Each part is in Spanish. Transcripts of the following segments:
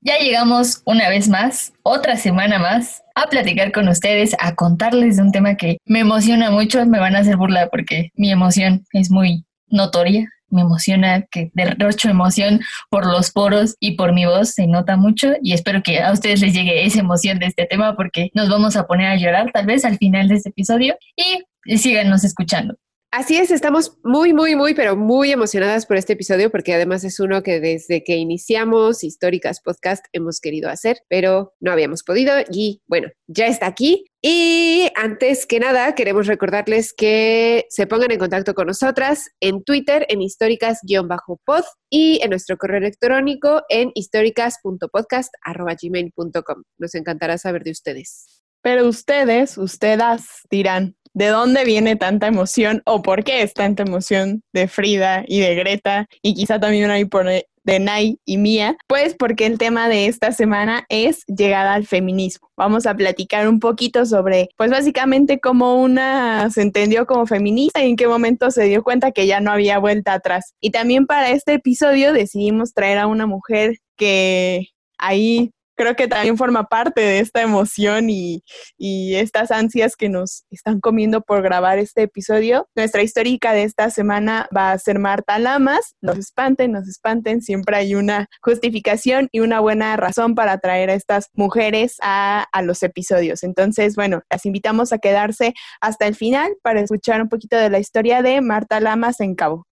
Ya llegamos una vez más, otra semana más, a platicar con ustedes, a contarles de un tema que me emociona mucho. Me van a hacer burla porque mi emoción es muy notoria. Me emociona que derrocho emoción por los poros y por mi voz, se nota mucho y espero que a ustedes les llegue esa emoción de este tema porque nos vamos a poner a llorar tal vez al final de este episodio y síganos escuchando. Así es, estamos muy, muy, muy, pero muy emocionadas por este episodio porque además es uno que desde que iniciamos Históricas Podcast hemos querido hacer, pero no habíamos podido y bueno, ya está aquí. Y antes que nada, queremos recordarles que se pongan en contacto con nosotras en Twitter, en históricas-pod y en nuestro correo electrónico en históricas.podcast.gmail.com. Nos encantará saber de ustedes. Pero ustedes, ustedes dirán, ¿de dónde viene tanta emoción o por qué es tanta emoción de Frida y de Greta y quizá también por de Nay y Mía? Pues porque el tema de esta semana es llegada al feminismo. Vamos a platicar un poquito sobre, pues básicamente cómo una se entendió como feminista y en qué momento se dio cuenta que ya no había vuelta atrás. Y también para este episodio decidimos traer a una mujer que ahí creo que también forma parte de esta emoción y, estas ansias que nos están comiendo por grabar este episodio. Nuestra histórica de esta semana va a ser Marta Lamas. Nos espanten, nos espanten, siempre hay una justificación y una buena razón para traer a estas mujeres a los episodios. Entonces, bueno, las invitamos a quedarse hasta el final para escuchar un poquito de la historia de Marta Lamas en Cabo.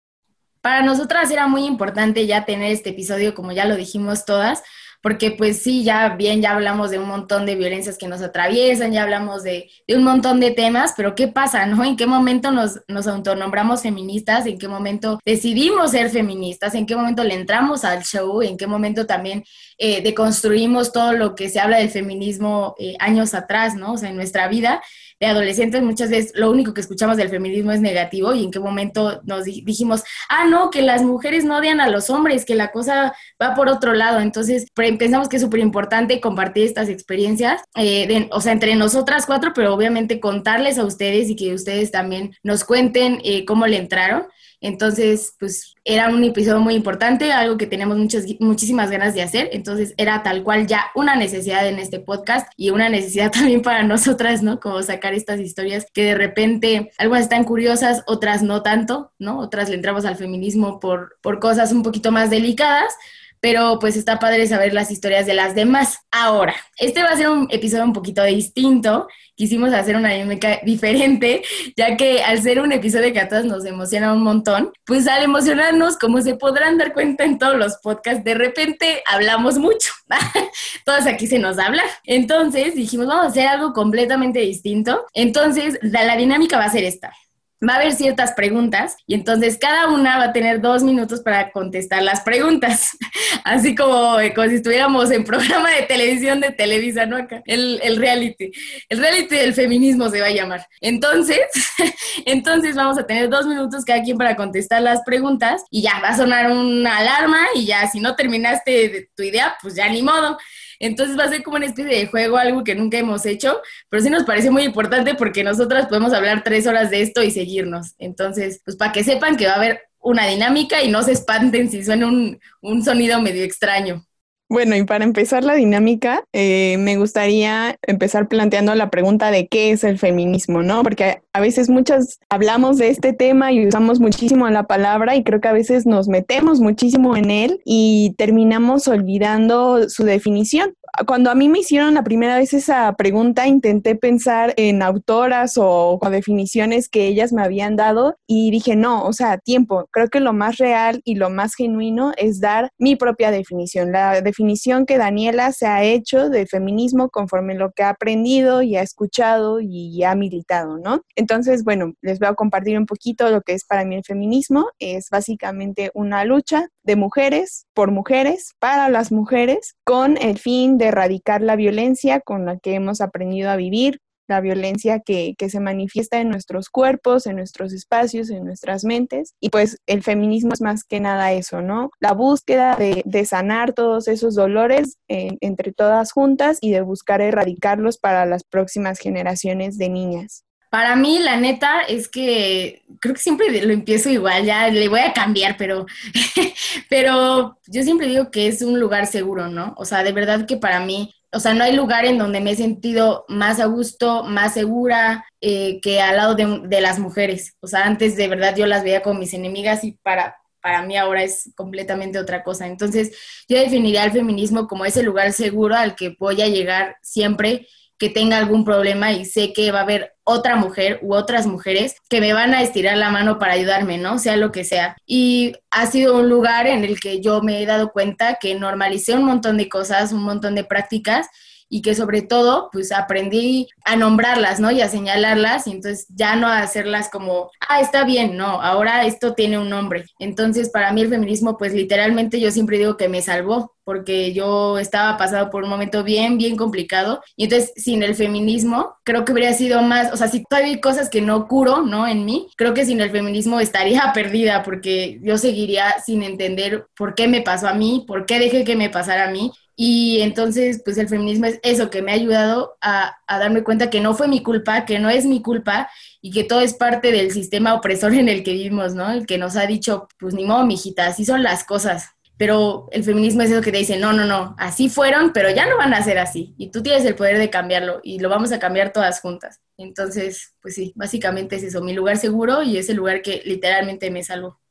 Para nosotras era muy importante ya tener este episodio, como ya lo dijimos todas, porque pues sí, ya bien, ya hablamos de un montón de violencias que nos atraviesan, ya hablamos de, de un montón de temas, pero ¿qué pasa, no? ¿En qué momento nos, nos autonombramos feministas? ¿En qué momento decidimos ser feministas? ¿En qué momento le entramos al show? ¿En qué momento también eh, deconstruimos todo lo que se habla del feminismo eh, años atrás, ¿no? O sea, en nuestra vida de adolescentes muchas veces lo único que escuchamos del feminismo es negativo y en qué momento nos dijimos, ah, no, que las mujeres no odian a los hombres, que la cosa va por otro lado. Entonces pensamos que es súper importante compartir estas experiencias, eh, o sea, entre nosotras cuatro, pero obviamente contarles a ustedes y que ustedes también nos cuenten eh, cómo le entraron. Entonces, pues era un episodio muy importante, algo que tenemos muchas, muchísimas ganas de hacer. Entonces, era tal cual ya una necesidad en este podcast y una necesidad también para nosotras, ¿no? Como sacar estas historias que de repente algunas están curiosas, otras no tanto, ¿no? Otras le entramos al feminismo por, por cosas un poquito más delicadas pero pues está padre saber las historias de las demás. Ahora, este va a ser un episodio un poquito distinto. Quisimos hacer una dinámica diferente, ya que al ser un episodio que a todas nos emociona un montón, pues al emocionarnos, como se podrán dar cuenta en todos los podcasts, de repente hablamos mucho. Todas aquí se nos habla. Entonces dijimos, vamos a hacer algo completamente distinto. Entonces, la, la dinámica va a ser esta va a haber ciertas preguntas y entonces cada una va a tener dos minutos para contestar las preguntas, así como, eh, como si estuviéramos en programa de televisión de Televisa, ¿no? Acá, el, el reality, el reality del feminismo se va a llamar. Entonces, entonces vamos a tener dos minutos cada quien para contestar las preguntas y ya va a sonar una alarma y ya si no terminaste tu idea, pues ya ni modo. Entonces va a ser como una especie de juego, algo que nunca hemos hecho, pero sí nos parece muy importante porque nosotras podemos hablar tres horas de esto y seguirnos. Entonces, pues para que sepan que va a haber una dinámica y no se espanten si suena un, un sonido medio extraño. Bueno, y para empezar la dinámica, eh, me gustaría empezar planteando la pregunta de qué es el feminismo, ¿no? Porque a veces muchas hablamos de este tema y usamos muchísimo la palabra y creo que a veces nos metemos muchísimo en él y terminamos olvidando su definición cuando a mí me hicieron la primera vez esa pregunta, intenté pensar en autoras o, definiciones que ellas me habían dado y dije, no, o sea, tiempo, creo que lo más real y lo más genuino es dar mi propia definición, la definición que Daniela se ha hecho del feminismo conforme lo que ha aprendido y ha escuchado y ha militado, ¿no? Entonces, bueno, les voy a compartir un poquito lo que es para mí el feminismo. Es básicamente una lucha de mujeres por mujeres para las mujeres con el fin de erradicar la violencia con la que hemos aprendido a vivir, la violencia que, que se manifiesta en nuestros cuerpos, en nuestros espacios, en nuestras mentes. Y pues el feminismo es más que nada eso, ¿no? La búsqueda de, de sanar todos esos dolores entre todas juntas y de buscar erradicarlos para las próximas generaciones de niñas. Para mí, la neta, es que creo que siempre lo empiezo igual, ya le voy a cambiar, pero, pero yo siempre digo que es un lugar seguro, ¿no? O sea, de verdad que para mí, o sea, no hay lugar en donde me he sentido más a gusto, más segura eh, que al lado de, de, las mujeres. O sea, antes de verdad yo las veía como mis enemigas y para, para mí ahora es completamente otra cosa. Entonces, yo definiría el feminismo como ese lugar seguro al que voy a llegar siempre que tenga algún problema y sé que va a haber otra mujer u otras mujeres que me van a estirar la mano para ayudarme, ¿no? Sea lo que sea. Y ha sido un lugar en el que yo me he dado cuenta que normalicé un montón de cosas, un montón de prácticas y que sobre todo pues aprendí a nombrarlas, ¿no? Y a señalarlas y entonces ya no a hacerlas como, ah, está bien, no, ahora esto tiene un nombre. Entonces para mí el feminismo pues literalmente yo siempre digo que me salvó porque yo estaba pasado por un momento bien, bien complicado y entonces sin el feminismo creo que habría sido más, o sea, si todavía hay cosas que no curo, ¿no? En mí, creo que sin el feminismo estaría perdida porque yo seguiría sin entender por qué me pasó a mí, por qué dejé que me pasara a mí y entonces, pues el feminismo es eso que me ha ayudado a, darme cuenta que no fue mi culpa, que no es mi culpa y que todo es parte del sistema opresor en el que vivimos, ¿no? El que nos ha dicho, pues ni modo, mijita, así son las cosas. Pero el feminismo es eso que te dice, no, no, no, así fueron, pero ya no van a ser así. Y tú tienes el poder de cambiarlo y lo vamos a cambiar todas juntas. Entonces, pues sí, básicamente es eso, mi lugar seguro y es el lugar que literalmente me salvó.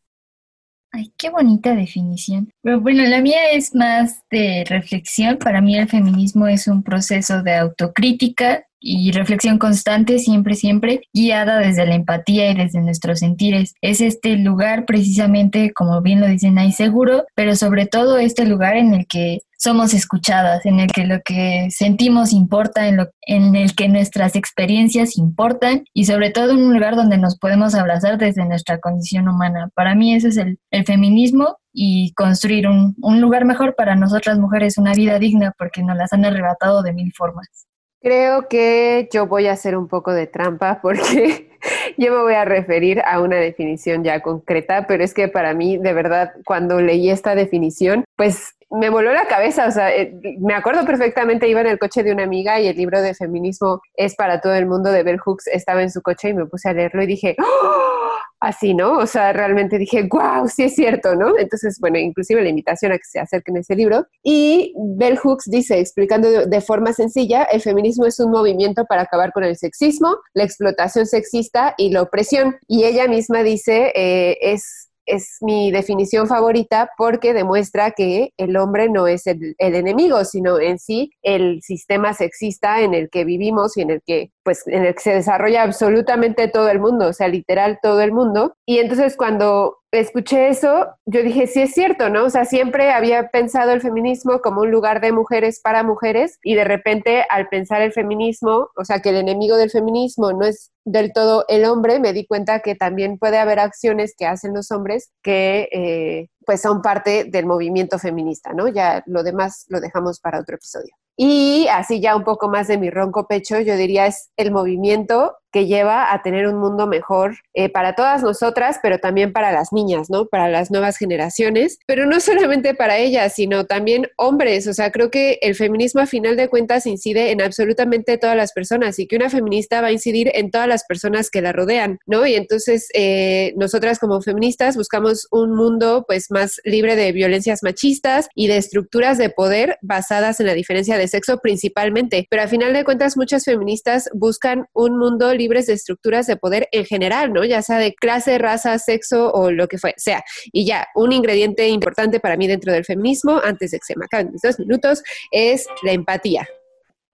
Ay, qué bonita definición. Pero bueno, la mía es más de reflexión. Para mí el feminismo es un proceso de autocrítica y reflexión constante, siempre, siempre, guiada desde la empatía y desde nuestros sentires. Es este lugar precisamente, como bien lo dicen ahí, seguro, pero sobre todo este lugar en el que somos escuchadas, en el que lo que sentimos importa, en, lo, en el que nuestras experiencias importan y sobre todo en un lugar donde nos podemos abrazar desde nuestra condición humana. Para mí ese es el, el feminismo y construir un, un lugar mejor para nosotras mujeres, una vida digna, porque nos las han arrebatado de mil formas. Creo que yo voy a hacer un poco de trampa porque yo me voy a referir a una definición ya concreta, pero es que para mí, de verdad, cuando leí esta definición, pues me voló la cabeza, o sea, eh, me acuerdo perfectamente, iba en el coche de una amiga y el libro de feminismo es para todo el mundo de Bell Hooks estaba en su coche y me puse a leerlo y dije, ¡Oh! Así, ¿no? O sea, realmente dije, wow, sí es cierto, ¿no? Entonces, bueno, inclusive la invitación a que se acerquen a ese libro. Y Bell Hooks dice, explicando de, forma sencilla, el feminismo es un movimiento para acabar con el sexismo, la explotación sexista y la opresión. Y ella misma dice, eh, es es mi definición favorita porque demuestra que el hombre no es el, enemigo, sino en sí el sistema sexista en el que vivimos y en el que pues en el que se desarrolla absolutamente todo el mundo, o sea, literal todo el mundo. Y entonces cuando escuché eso, yo dije, sí es cierto, ¿no? O sea, siempre había pensado el feminismo como un lugar de mujeres para mujeres y de repente al pensar el feminismo, o sea, que el enemigo del feminismo no es del todo el hombre, me di cuenta que también puede haber acciones que hacen los hombres que eh, pues son parte del movimiento feminista, ¿no? Ya lo demás lo dejamos para otro episodio. Y así ya un poco más de mi ronco pecho, yo diría es el movimiento que lleva a tener un mundo mejor eh, para todas nosotras, pero también para las niñas, ¿no? Para las nuevas generaciones, pero no solamente para ellas, sino también hombres. O sea, creo que el feminismo a final de cuentas incide en absolutamente todas las personas y que una feminista va a incidir en todas las personas que la rodean, ¿no? Y entonces eh, nosotras como feministas buscamos un mundo pues más libre de violencias machistas y de estructuras de poder basadas en la diferencia de sexo principalmente, pero a final de cuentas muchas feministas buscan un mundo libres de estructuras de poder en general, ¿no? Ya sea de clase, raza, sexo o lo que fue, sea. Y ya, un ingrediente importante para mí dentro del feminismo, antes de que se me acaben mis dos minutos, es la empatía.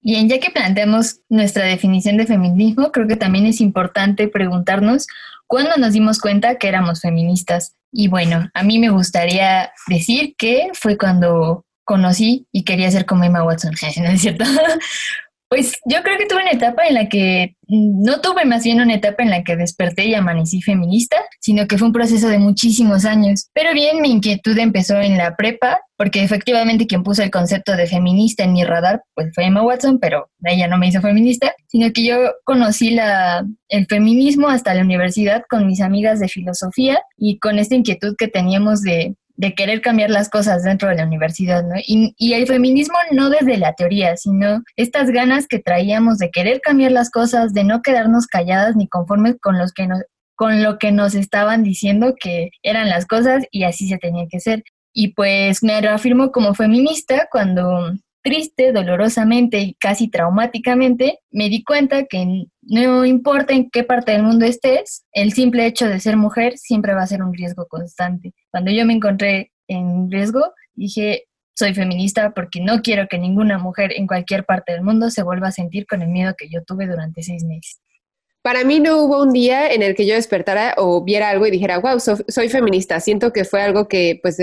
Bien, ya que planteamos nuestra definición de feminismo, creo que también es importante preguntarnos cuándo nos dimos cuenta que éramos feministas. Y bueno, a mí me gustaría decir que fue cuando conocí y quería ser como Emma Watson, ¿no es cierto? Pues yo creo que tuve una etapa en la que mm, no tuve más bien una etapa en la que desperté y amanecí feminista, sino que fue un proceso de muchísimos años. Pero bien, mi inquietud empezó en la prepa, porque efectivamente quien puso el concepto de feminista en mi radar pues fue Emma Watson, pero ella no me hizo feminista, sino que yo conocí la, el feminismo hasta la universidad con mis amigas de filosofía y con esta inquietud que teníamos de de querer cambiar las cosas dentro de la universidad, ¿no? Y, el feminismo no desde la teoría, sino estas ganas que traíamos de querer cambiar las cosas, de no quedarnos calladas ni conformes con los que nos con lo que nos estaban diciendo que eran las cosas y así se tenía que ser. Y pues me reafirmo como feminista cuando triste, dolorosamente y casi traumáticamente, me di cuenta que no importa en qué parte del mundo estés, el simple hecho de ser mujer siempre va a ser un riesgo constante. Cuando yo me encontré en riesgo, dije, soy feminista porque no quiero que ninguna mujer en cualquier parte del mundo se vuelva a sentir con el miedo que yo tuve durante seis meses. Para mí no hubo un día en el que yo despertara o viera algo y dijera, wow, soy feminista. Siento que fue algo que pues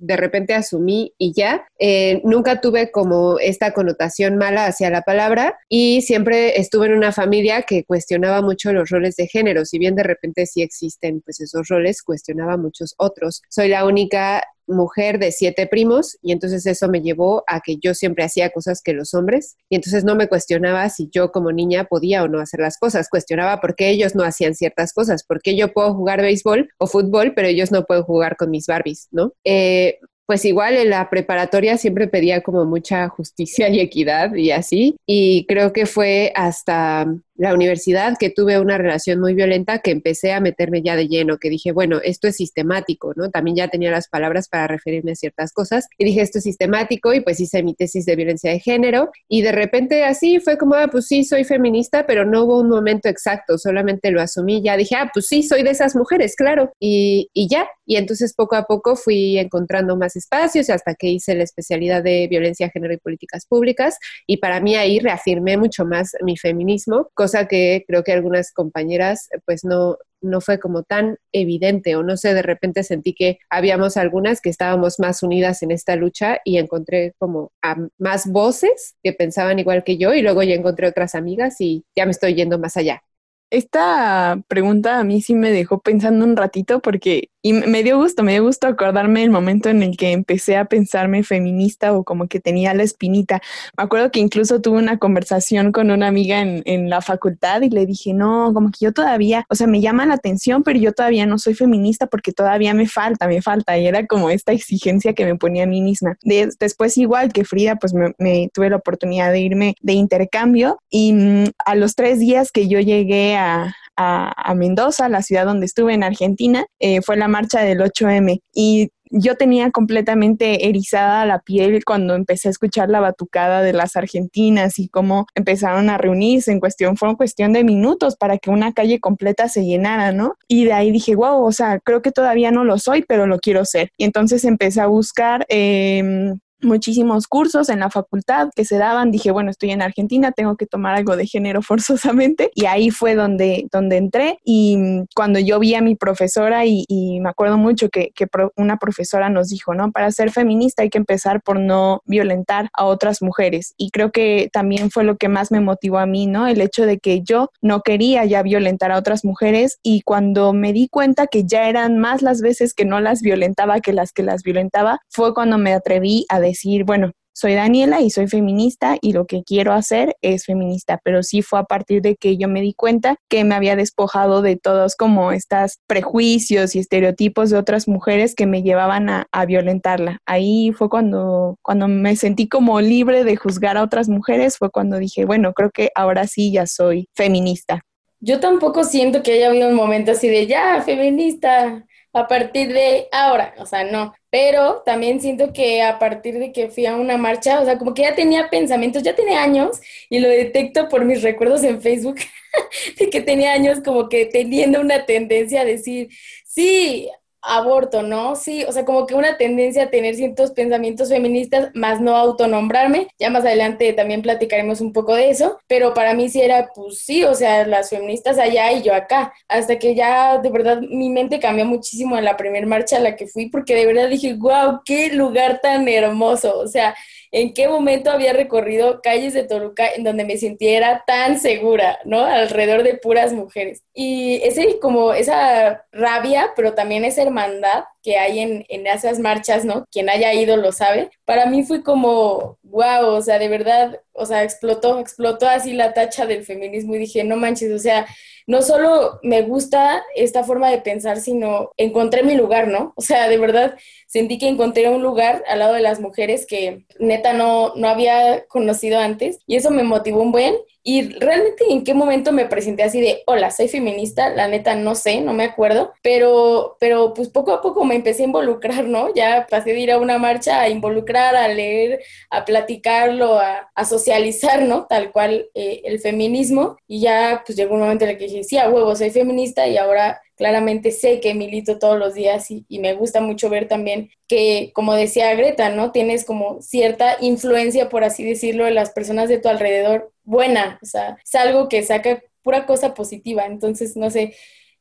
de repente asumí y ya. Eh, nunca tuve como esta connotación mala hacia la palabra y siempre estuve en una familia que cuestionaba mucho los roles de género. Si bien de repente sí existen pues esos roles, cuestionaba muchos otros. Soy la única mujer de siete primos y entonces eso me llevó a que yo siempre hacía cosas que los hombres y entonces no me cuestionaba si yo como niña podía o no hacer las cosas, cuestionaba por qué ellos no hacían ciertas cosas, por qué yo puedo jugar béisbol o fútbol pero ellos no pueden jugar con mis Barbies, ¿no? Eh, pues igual en la preparatoria siempre pedía como mucha justicia y equidad y así. Y creo que fue hasta la universidad, que tuve una relación muy violenta, que empecé a meterme ya de lleno, que dije, bueno, esto es sistemático, ¿no? También ya tenía las palabras para referirme a ciertas cosas y dije, esto es sistemático y pues hice mi tesis de violencia de género y de repente así fue como, ah, pues sí, soy feminista, pero no hubo un momento exacto, solamente lo asumí, ya dije, ah, pues sí, soy de esas mujeres, claro, y, y ya, y entonces poco a poco fui encontrando más espacios hasta que hice la especialidad de violencia género y políticas públicas y para mí ahí reafirmé mucho más mi feminismo, cosa que creo que algunas compañeras pues no, no fue como tan evidente o no sé, de repente sentí que habíamos algunas que estábamos más unidas en esta lucha y encontré como a más voces que pensaban igual que yo y luego ya encontré otras amigas y ya me estoy yendo más allá. Esta pregunta a mí sí me dejó pensando un ratito porque y me dio gusto, me dio gusto acordarme el momento en el que empecé a pensarme feminista o como que tenía la espinita. Me acuerdo que incluso tuve una conversación con una amiga en, en la facultad y le dije, no, como que yo todavía, o sea, me llama la atención, pero yo todavía no soy feminista porque todavía me falta, me falta. Y era como esta exigencia que me ponía a mí misma. después, igual que Frida, pues me, tuve la oportunidad de irme de intercambio y mm, a los tres días que yo llegué a, a, Mendoza, la ciudad donde estuve en Argentina, eh, fue la marcha del 8M y yo tenía completamente erizada la piel cuando empecé a escuchar la batucada de las argentinas y cómo empezaron a reunirse en cuestión, fue cuestión de minutos para que una calle completa se llenara, ¿no? Y de ahí dije, wow, o sea, creo que todavía no lo soy, pero lo quiero ser. Y entonces empecé a buscar eh, muchísimos cursos en la facultad que se daban. Dije, bueno, estoy en Argentina, tengo que tomar algo de género forzosamente. Y ahí fue donde, donde entré. Y mm, cuando yo vi a mi profesora, y, me acuerdo mucho que, que, una profesora nos dijo, ¿no? Para ser feminista hay que empezar por no violentar a otras mujeres. Y creo que también fue lo que más me motivó a mí, ¿no? El hecho de que yo no quería ya violentar a otras mujeres. Y cuando me di cuenta que ya eran más las veces que no las violentaba que las que las violentaba, fue cuando me atreví a decir, bueno, soy Daniela y soy feminista y lo que quiero hacer es feminista, pero sí fue a partir de que yo me di cuenta que me había despojado de todos como estos prejuicios y estereotipos de otras mujeres que me llevaban a, a, violentarla. Ahí fue cuando, cuando me sentí como libre de juzgar a otras mujeres, fue cuando dije, bueno, creo que ahora sí ya soy feminista. Yo tampoco siento que haya habido un momento así de ya, feminista, a partir de ahora, o sea, no, pero también siento que a partir de que fui a una marcha, o sea, como que ya tenía pensamientos, ya tenía años y lo detecto por mis recuerdos en Facebook, de que tenía años como que teniendo una tendencia a decir, sí, aborto, ¿no? Sí, o sea, como que una tendencia a tener ciertos pensamientos feministas, más no autonombrarme. Ya más adelante también platicaremos un poco de eso, pero para mí sí era, pues sí, o sea, las feministas allá y yo acá, hasta que ya de verdad mi mente cambió muchísimo en la primera marcha a la que fui, porque de verdad dije, wow, qué lugar tan hermoso, o sea, en qué momento había recorrido calles de Toluca en donde me sintiera tan segura, ¿no? Alrededor de puras mujeres. Y ese como esa rabia, pero también esa hermandad que hay en, en esas marchas, ¿no? Quien haya ido lo sabe. Para mí fue como, wow, o sea, de verdad, o sea, explotó, explotó así la tacha del feminismo y dije, no manches, o sea, no solo me gusta esta forma de pensar, sino encontré mi lugar, ¿no? O sea, de verdad sentí que encontré un lugar al lado de las mujeres que neta no, no había conocido antes y eso me motivó un buen. Y realmente en qué momento me presenté así de, hola, soy feminista, la neta no sé, no me acuerdo, pero, pero pues poco a poco me empecé a involucrar, ¿no? Ya pasé de ir a una marcha a involucrar, a leer, a platicarlo, a, a socializar, ¿no? Tal cual eh, el feminismo y ya pues llegó un momento en el que dije, sí, a huevo, soy feminista y ahora claramente sé que milito todos los días y, y, me gusta mucho ver también que, como decía Greta, ¿no? Tienes como cierta influencia, por así decirlo, de las personas de tu alrededor buena, o sea, es algo que saca pura cosa positiva, entonces no sé,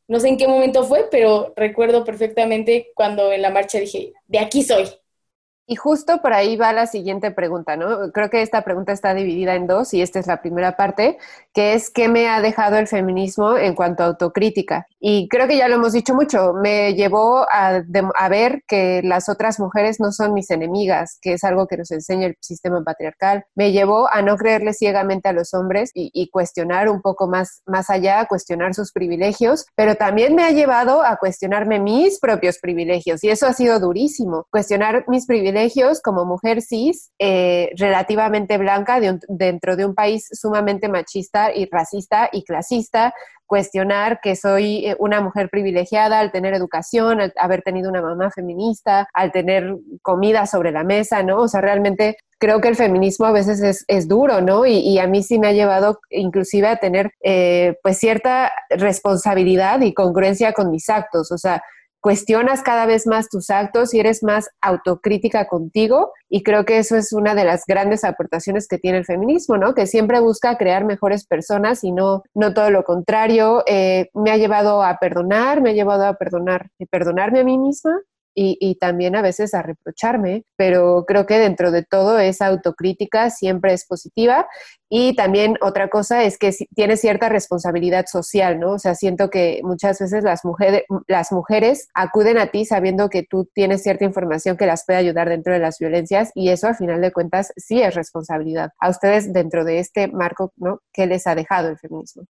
no sé en qué momento fue, pero recuerdo perfectamente cuando en la marcha dije, de aquí soy, y justo por ahí va la siguiente pregunta, ¿no? Creo que esta pregunta está dividida en dos y esta es la primera parte, que es ¿qué me ha dejado el feminismo en cuanto a autocrítica? Y creo que ya lo hemos dicho mucho, me llevó a, a ver que las otras mujeres no son mis enemigas, que es algo que nos enseña el sistema patriarcal, me llevó a no creerle ciegamente a los hombres y, y cuestionar un poco más, más allá, cuestionar sus privilegios, pero también me ha llevado a cuestionarme mis propios privilegios y eso ha sido durísimo, cuestionar mis privilegios como mujer cis, eh, relativamente blanca, de un, dentro de un país sumamente machista y racista y clasista, cuestionar que soy eh, una mujer privilegiada al tener educación, al haber tenido una mamá feminista, al tener comida sobre la mesa, ¿no? O sea, realmente creo que el feminismo a veces es, es duro, ¿no? Y, a mí sí me ha llevado inclusive a tener eh, pues cierta responsabilidad y congruencia con mis actos, o sea, cuestionas cada vez más tus actos y eres más autocrítica contigo y creo que eso es una de las grandes aportaciones que tiene el feminismo, ¿no? Que siempre busca crear mejores personas y no, no todo lo contrario. Eh, me ha llevado a perdonar, me ha llevado a perdonar, y perdonarme a mí misma y, también a veces a reprocharme, pero creo que dentro de todo esa autocrítica siempre es positiva y también otra cosa es que tiene cierta responsabilidad social, ¿no? O sea, siento que muchas veces las mujeres, las mujeres acuden a ti sabiendo que tú tienes cierta información que las puede ayudar dentro de las violencias y eso a final de cuentas sí es responsabilidad. A ustedes dentro de este marco, ¿no? ¿Qué les ha dejado el feminismo?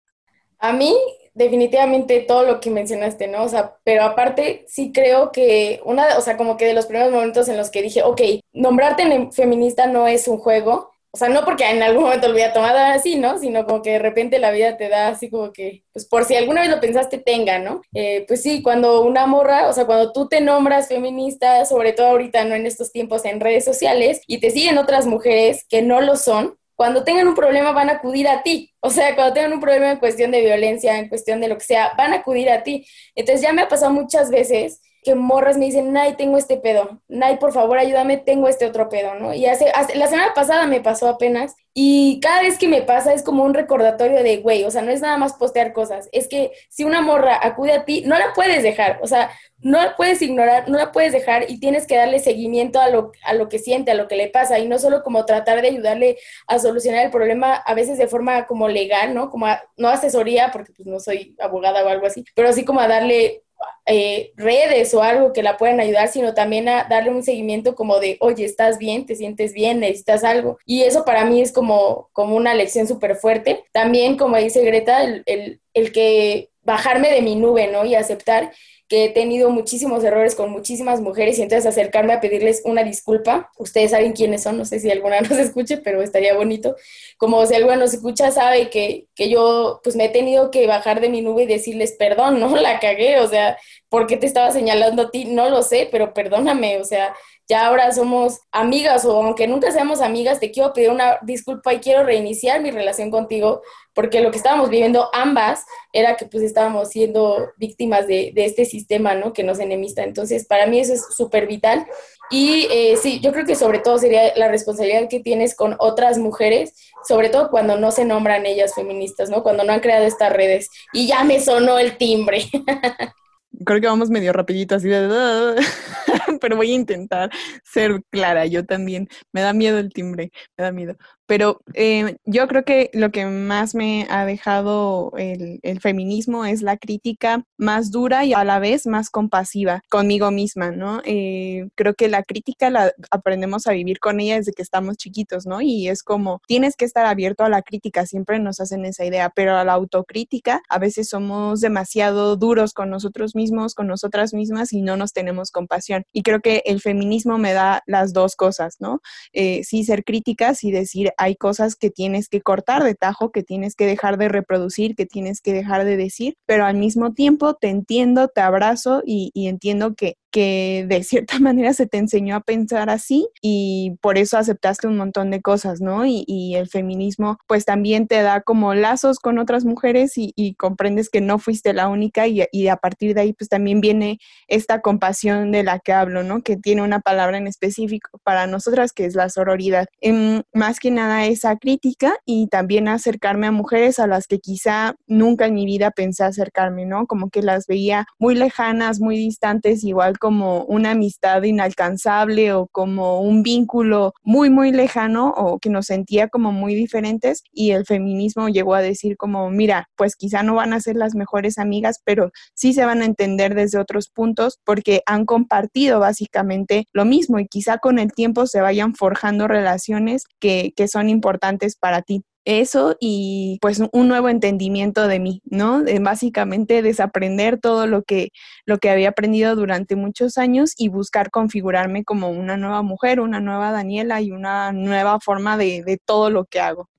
A mí definitivamente todo lo que mencionaste, ¿no? O sea, pero aparte sí creo que una, o sea, como que de los primeros momentos en los que dije, ok, nombrarte feminista no es un juego, o sea, no porque en algún momento lo hubiera tomado así, ¿no? Sino como que de repente la vida te da así como que, pues por si alguna vez lo pensaste, tenga, ¿no? Eh, pues sí, cuando una morra, o sea, cuando tú te nombras feminista, sobre todo ahorita, ¿no? En estos tiempos en redes sociales, y te siguen otras mujeres que no lo son, cuando tengan un problema van a acudir a ti. O sea, cuando tengan un problema en cuestión de violencia, en cuestión de lo que sea, van a acudir a ti. Entonces ya me ha pasado muchas veces que morras me dicen, Nay, tengo este pedo. Nay, por favor, ayúdame, tengo este otro pedo, ¿no? Y hace, hace, la semana pasada me pasó apenas. Y cada vez que me pasa es como un recordatorio de, güey, o sea, no es nada más postear cosas. Es que si una morra acude a ti, no la puedes dejar. O sea, no la puedes ignorar, no la puedes dejar y tienes que darle seguimiento a lo, a lo que siente, a lo que le pasa y no solo como tratar de ayudarle a solucionar el problema a veces de forma como legal, ¿no? Como a, no asesoría porque pues no soy abogada o algo así, pero así como a darle eh, redes o algo que la puedan ayudar, sino también a darle un seguimiento como de, oye, estás bien, te sientes bien, necesitas algo. Y eso para mí es como, como una lección súper fuerte. También, como dice Greta, el, el, el que bajarme de mi nube, ¿no? Y aceptar que he tenido muchísimos errores con muchísimas mujeres y entonces acercarme a pedirles una disculpa. Ustedes saben quiénes son, no sé si alguna nos escuche, pero estaría bonito. Como si alguna nos escucha, sabe que, que yo pues me he tenido que bajar de mi nube y decirles perdón, ¿no? La cagué, o sea, ¿por qué te estaba señalando a ti? No lo sé, pero perdóname, o sea, ya ahora somos amigas o aunque nunca seamos amigas, te quiero pedir una disculpa y quiero reiniciar mi relación contigo porque lo que estábamos viviendo ambas era que pues estábamos siendo víctimas de, este sistema, ¿no? Que nos enemista. Entonces, para mí eso es súper vital. Y eh, sí, yo creo que sobre todo sería la responsabilidad que tienes con otras mujeres, sobre todo cuando no se nombran ellas feministas, ¿no? Cuando no han creado estas redes. Y ya me sonó el timbre. creo que vamos medio rapidito así de... pero voy a intentar ser clara, yo también. Me da miedo el timbre, me da miedo. Pero eh, yo creo que lo que más me ha dejado el, feminismo es la crítica más dura y a la vez más compasiva conmigo misma, ¿no? Eh, creo que la crítica la aprendemos a vivir con ella desde que estamos chiquitos, ¿no? Y es como, tienes que estar abierto a la crítica, siempre nos hacen esa idea, pero a la autocrítica a veces somos demasiado duros con nosotros mismos, con nosotras mismas y no nos tenemos compasión. Y creo que el feminismo me da las dos cosas, ¿no? Eh, sí ser críticas y decir, hay cosas que tienes que cortar de tajo, que tienes que dejar de reproducir, que tienes que dejar de decir, pero al mismo tiempo te entiendo, te abrazo y, y entiendo que que de cierta manera se te enseñó a pensar así y por eso aceptaste un montón de cosas, ¿no? Y, el feminismo pues también te da como lazos con otras mujeres y, comprendes que no fuiste la única y, y, a partir de ahí pues también viene esta compasión de la que hablo, ¿no? Que tiene una palabra en específico para nosotras que es la sororidad. Em, más que nada esa crítica y también acercarme a mujeres a las que quizá nunca en mi vida pensé acercarme, ¿no? Como que las veía muy lejanas, muy distantes, igual como una amistad inalcanzable o como un vínculo muy, muy lejano o que nos sentía como muy diferentes y el feminismo llegó a decir como, mira, pues quizá no van a ser las mejores amigas, pero sí se van a entender desde otros puntos porque han compartido básicamente lo mismo y quizá con el tiempo se vayan forjando relaciones que, que son importantes para ti eso y pues un nuevo entendimiento de mí, ¿no? De básicamente desaprender todo lo que, lo que había aprendido durante muchos años y buscar configurarme como una nueva mujer, una nueva Daniela y una nueva forma de, de todo lo que hago.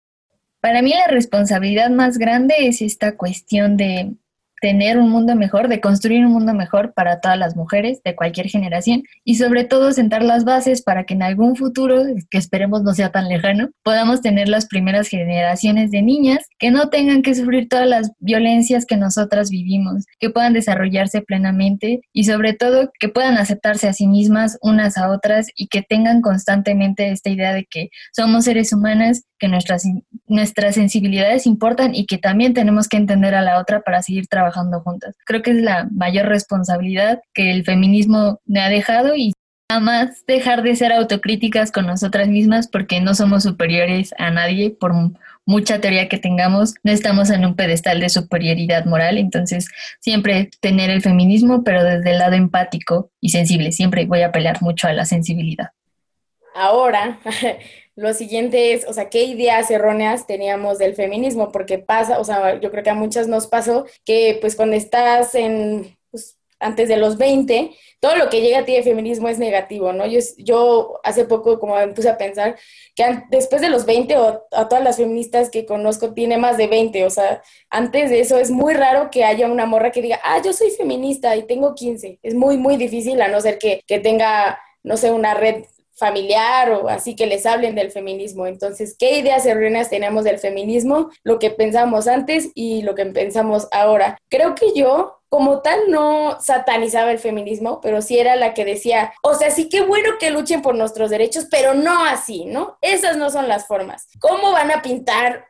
Para mí la responsabilidad más grande es esta cuestión de tener un mundo mejor, de construir un mundo mejor para todas las mujeres de cualquier generación y sobre todo sentar las bases para que en algún futuro, que esperemos no sea tan lejano, podamos tener las primeras generaciones de niñas que no tengan que sufrir todas las violencias que nosotras vivimos, que puedan desarrollarse plenamente y sobre todo que puedan aceptarse a sí mismas unas a otras y que tengan constantemente esta idea de que somos seres humanas, que nuestras, nuestras sensibilidades importan y que también tenemos que entender a la otra para seguir trabajando juntas. Creo que es la mayor responsabilidad que el feminismo me ha dejado y jamás dejar de ser autocríticas con nosotras mismas porque no somos superiores a nadie por mucha teoría que tengamos, no estamos en un pedestal de superioridad moral, entonces siempre tener el feminismo pero desde el lado empático y sensible, siempre voy a pelear mucho a la sensibilidad. Ahora, Lo siguiente es, o sea, ¿qué ideas erróneas teníamos del feminismo? Porque pasa, o sea, yo creo que a muchas nos pasó que pues cuando estás en, pues, antes de los 20, todo lo que llega a ti de feminismo es negativo, ¿no? Yo, yo hace poco como me puse a pensar que después de los 20 o a todas las feministas que conozco tiene más de 20, o sea, antes de eso es muy raro que haya una morra que diga, ah, yo soy feminista y tengo 15. Es muy, muy difícil a no ser que, que tenga no sé, una red familiar o así que les hablen del feminismo. Entonces, ¿qué ideas erróneas tenemos del feminismo? Lo que pensamos antes y lo que pensamos ahora. Creo que yo como tal no satanizaba el feminismo, pero sí era la que decía, o sea, sí que bueno que luchen por nuestros derechos, pero no así, ¿no? Esas no son las formas. ¿Cómo van a pintar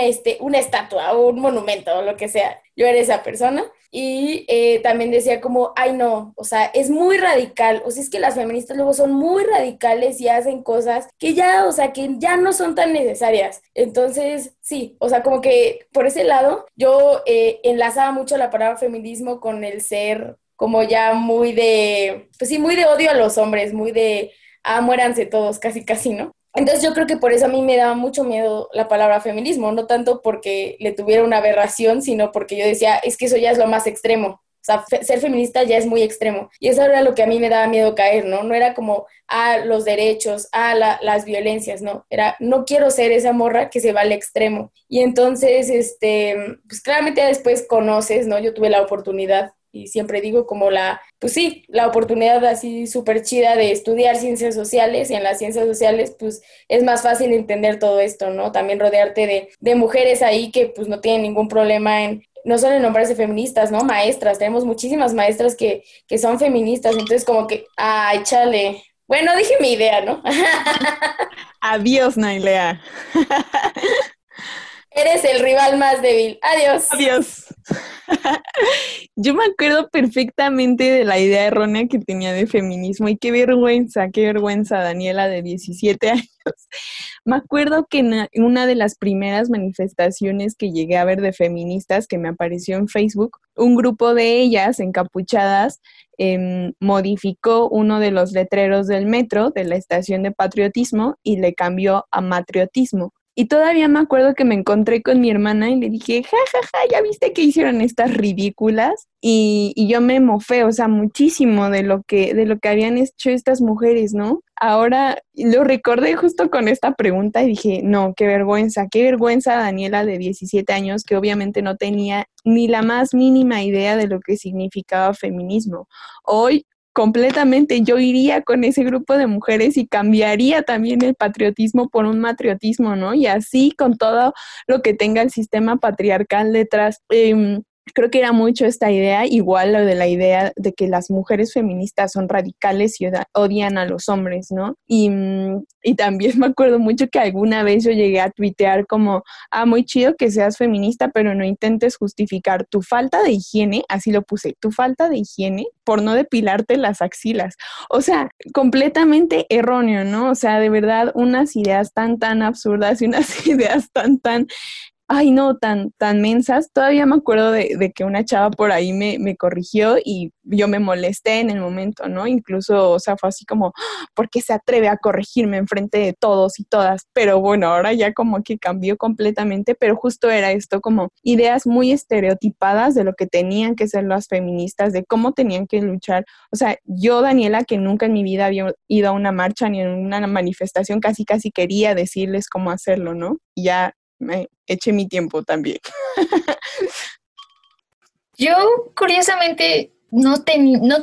este, una estatua o un monumento o lo que sea? Yo era esa persona y eh, también decía como, ay no, o sea, es muy radical, o sea, es que las feministas luego son muy radicales y hacen cosas que ya, o sea, que ya no son tan necesarias. Entonces, sí, o sea, como que por ese lado yo eh, enlazaba mucho la palabra feminismo con el ser como ya muy de, pues sí, muy de odio a los hombres, muy de, ah, muéranse todos, casi, casi, ¿no? Entonces yo creo que por eso a mí me daba mucho miedo la palabra feminismo, no tanto porque le tuviera una aberración, sino porque yo decía, es que eso ya es lo más extremo. O sea, ser feminista ya es muy extremo. Y eso era lo que a mí me daba miedo caer, ¿no? No era como, a ah, los derechos, ah, las violencias, ¿no? Era, no quiero ser esa morra que se va al extremo. Y entonces, este, pues claramente después conoces, ¿no? Yo tuve la oportunidad y siempre digo como la, pues sí, la oportunidad así súper chida de estudiar ciencias sociales y en las ciencias sociales pues es más fácil entender todo esto, ¿no? También rodearte de, de mujeres ahí que pues no tienen ningún problema en, no solo en nombrarse feministas, ¿no? Maestras, tenemos muchísimas maestras que, que son feministas, entonces como que, ay, chale. Bueno, dije mi idea, ¿no? Adiós, Nailea. Eres el rival más débil. Adiós. Adiós. Yo me acuerdo perfectamente de la idea errónea que tenía de feminismo y qué vergüenza, qué vergüenza, Daniela, de 17 años. Me acuerdo que en una de las primeras manifestaciones que llegué a ver de feministas que me apareció en Facebook, un grupo de ellas encapuchadas em, modificó uno de los letreros del metro de la estación de patriotismo y le cambió a matriotismo. Y todavía me acuerdo que me encontré con mi hermana y le dije, ja, ja, ja, ya viste que hicieron estas ridículas. Y, yo me mofé, o sea, muchísimo de lo que, de lo que habían hecho estas mujeres, ¿no? Ahora lo recordé justo con esta pregunta y dije, no, qué vergüenza, qué vergüenza Daniela de 17 años que obviamente no tenía ni la más mínima idea de lo que significaba feminismo. Hoy completamente yo iría con ese grupo de mujeres y cambiaría también el patriotismo por un matriotismo, ¿no? Y así con todo lo que tenga el sistema patriarcal detrás. Eh, creo que era mucho esta idea, igual lo de la idea de que las mujeres feministas son radicales y odian a los hombres, ¿no? Y, mm, y, también me acuerdo mucho que alguna vez yo llegué a tuitear como, ah, muy chido que seas feminista, pero no intentes justificar tu falta de higiene, así lo puse, tu falta de higiene por no depilarte las axilas. O sea, completamente erróneo, ¿no? O sea, de verdad, unas ideas tan, tan absurdas y unas ideas tan, tan ay no, tan, tan mensas. Todavía me acuerdo de, que una chava por ahí me, me, corrigió y yo me molesté en el momento, ¿no? Incluso, o sea, fue así como, ¿por qué se atreve a corregirme en frente de todos y todas? Pero bueno, ahora ya como que cambió completamente, pero justo era esto como ideas muy estereotipadas de lo que tenían que ser las feministas, de cómo tenían que luchar. O sea, yo, Daniela, que nunca en mi vida había ido a una marcha ni en una manifestación, casi casi quería decirles cómo hacerlo, ¿no? Y ya me eché mi tiempo también. Yo, curiosamente, no,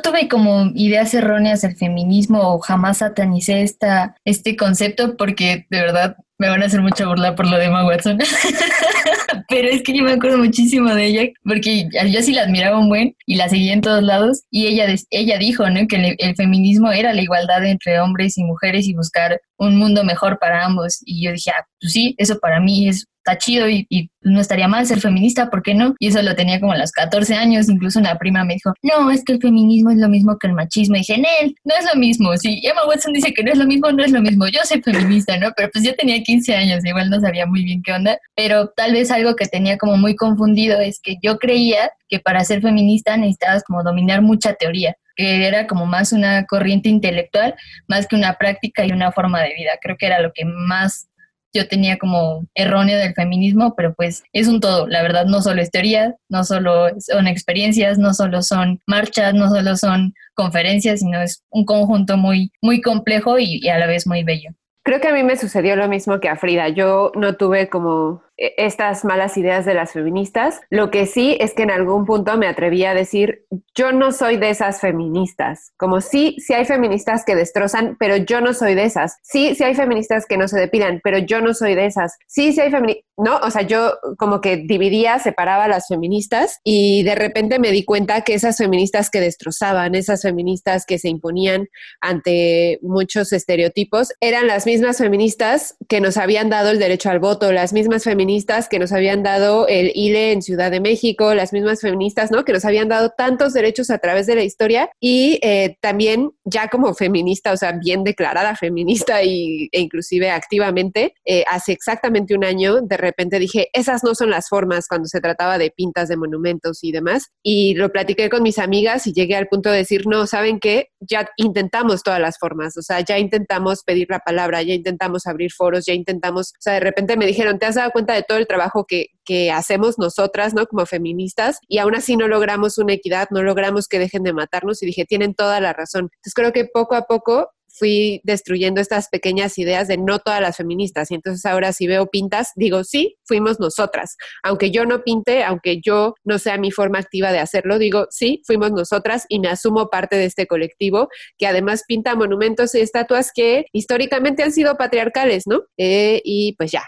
tuve como ideas erróneas del feminismo o jamás satanicé esta, este concepto porque de verdad me van a hacer mucha burla por lo de Emma Watson. Pero es que yo me acuerdo muchísimo de ella porque yo sí la admiraba un buen y la seguía en todos lados y ella, ella dijo ¿no? que el feminismo era la igualdad entre hombres y mujeres y buscar un mundo mejor para ambos. Y yo dije, ah, pues sí, eso para mí es está chido y, no estaría mal ser feminista, ¿por qué no? Y eso lo tenía como a los 14 años, incluso una prima me dijo, no, es que el feminismo es lo mismo que el machismo. Y dije, él no es lo mismo. Si Emma Watson dice que no es lo mismo, no es lo mismo. Yo soy feminista, ¿no? Pero pues yo tenía 15 años, igual no sabía muy bien qué onda. Pero tal vez algo que tenía como muy confundido es que yo creía que para ser feminista necesitabas como dominar mucha teoría que era como más una corriente intelectual, más que una práctica y una forma de vida. Creo que era lo que más yo tenía como erróneo del feminismo, pero pues es un todo, la verdad no solo es teoría, no solo son experiencias, no solo son marchas, no solo son conferencias, sino es un conjunto muy, muy complejo y, a la vez muy bello. Creo que a mí me sucedió lo mismo que a Frida. Yo no tuve como estas malas ideas de las feministas. Lo que sí es que en algún punto me atreví a decir, yo no soy de esas feministas. Como sí, sí hay feministas que destrozan, pero yo no soy de esas. Sí, sí hay feministas que no se depilan, pero yo no soy de esas. Sí, sí hay feministas, no, o sea, yo como que dividía, separaba a las feministas y de repente me di cuenta que esas feministas que destrozaban, esas feministas que se imponían ante muchos estereotipos, eran las mismas feministas que nos habían dado el derecho al voto, las mismas feministas que nos habían dado el ILE en Ciudad de México, las mismas feministas, ¿no? Que nos habían dado tantos derechos a través de la historia y eh, también ya como feminista, o sea, bien declarada feminista y, e inclusive activamente, eh, hace exactamente un año de repente dije, esas no son las formas cuando se trataba de pintas de monumentos y demás. Y lo platiqué con mis amigas y llegué al punto de decir, no, ¿saben qué? Ya intentamos todas las formas, o sea, ya intentamos pedir la palabra, ya intentamos abrir foros, ya intentamos, o sea, de repente me dijeron, ¿te has dado cuenta de todo el trabajo que, que hacemos nosotras, ¿no? Como feministas, y aún así no logramos una equidad, no logramos que dejen de matarnos, y dije, tienen toda la razón. Entonces creo que poco a poco fui destruyendo estas pequeñas ideas de no todas las feministas. Y entonces ahora si veo pintas, digo, sí, fuimos nosotras. Aunque yo no pinte, aunque yo no sea mi forma activa de hacerlo, digo, sí, fuimos nosotras y me asumo parte de este colectivo que además pinta monumentos y estatuas que históricamente han sido patriarcales, ¿no? Eh, y pues ya,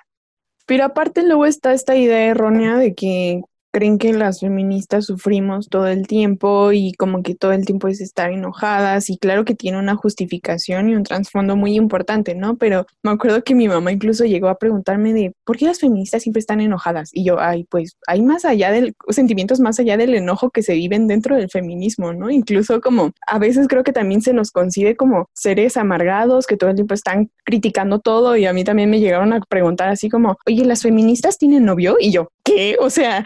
pero aparte luego está esta idea errónea de que creen que las feministas sufrimos todo el tiempo y como que todo el tiempo es estar enojadas y claro que tiene una justificación y un trasfondo muy importante, ¿no? Pero me acuerdo que mi mamá incluso llegó a preguntarme de ¿por qué las feministas siempre están enojadas? Y yo, ay, pues hay más allá del sentimientos más allá del enojo que se viven dentro del feminismo, ¿no? Incluso como a veces creo que también se nos concibe como seres amargados que todo el tiempo están criticando todo y a mí también me llegaron a preguntar así como, oye, ¿las feministas tienen novio? Y yo, ¿qué? O sea,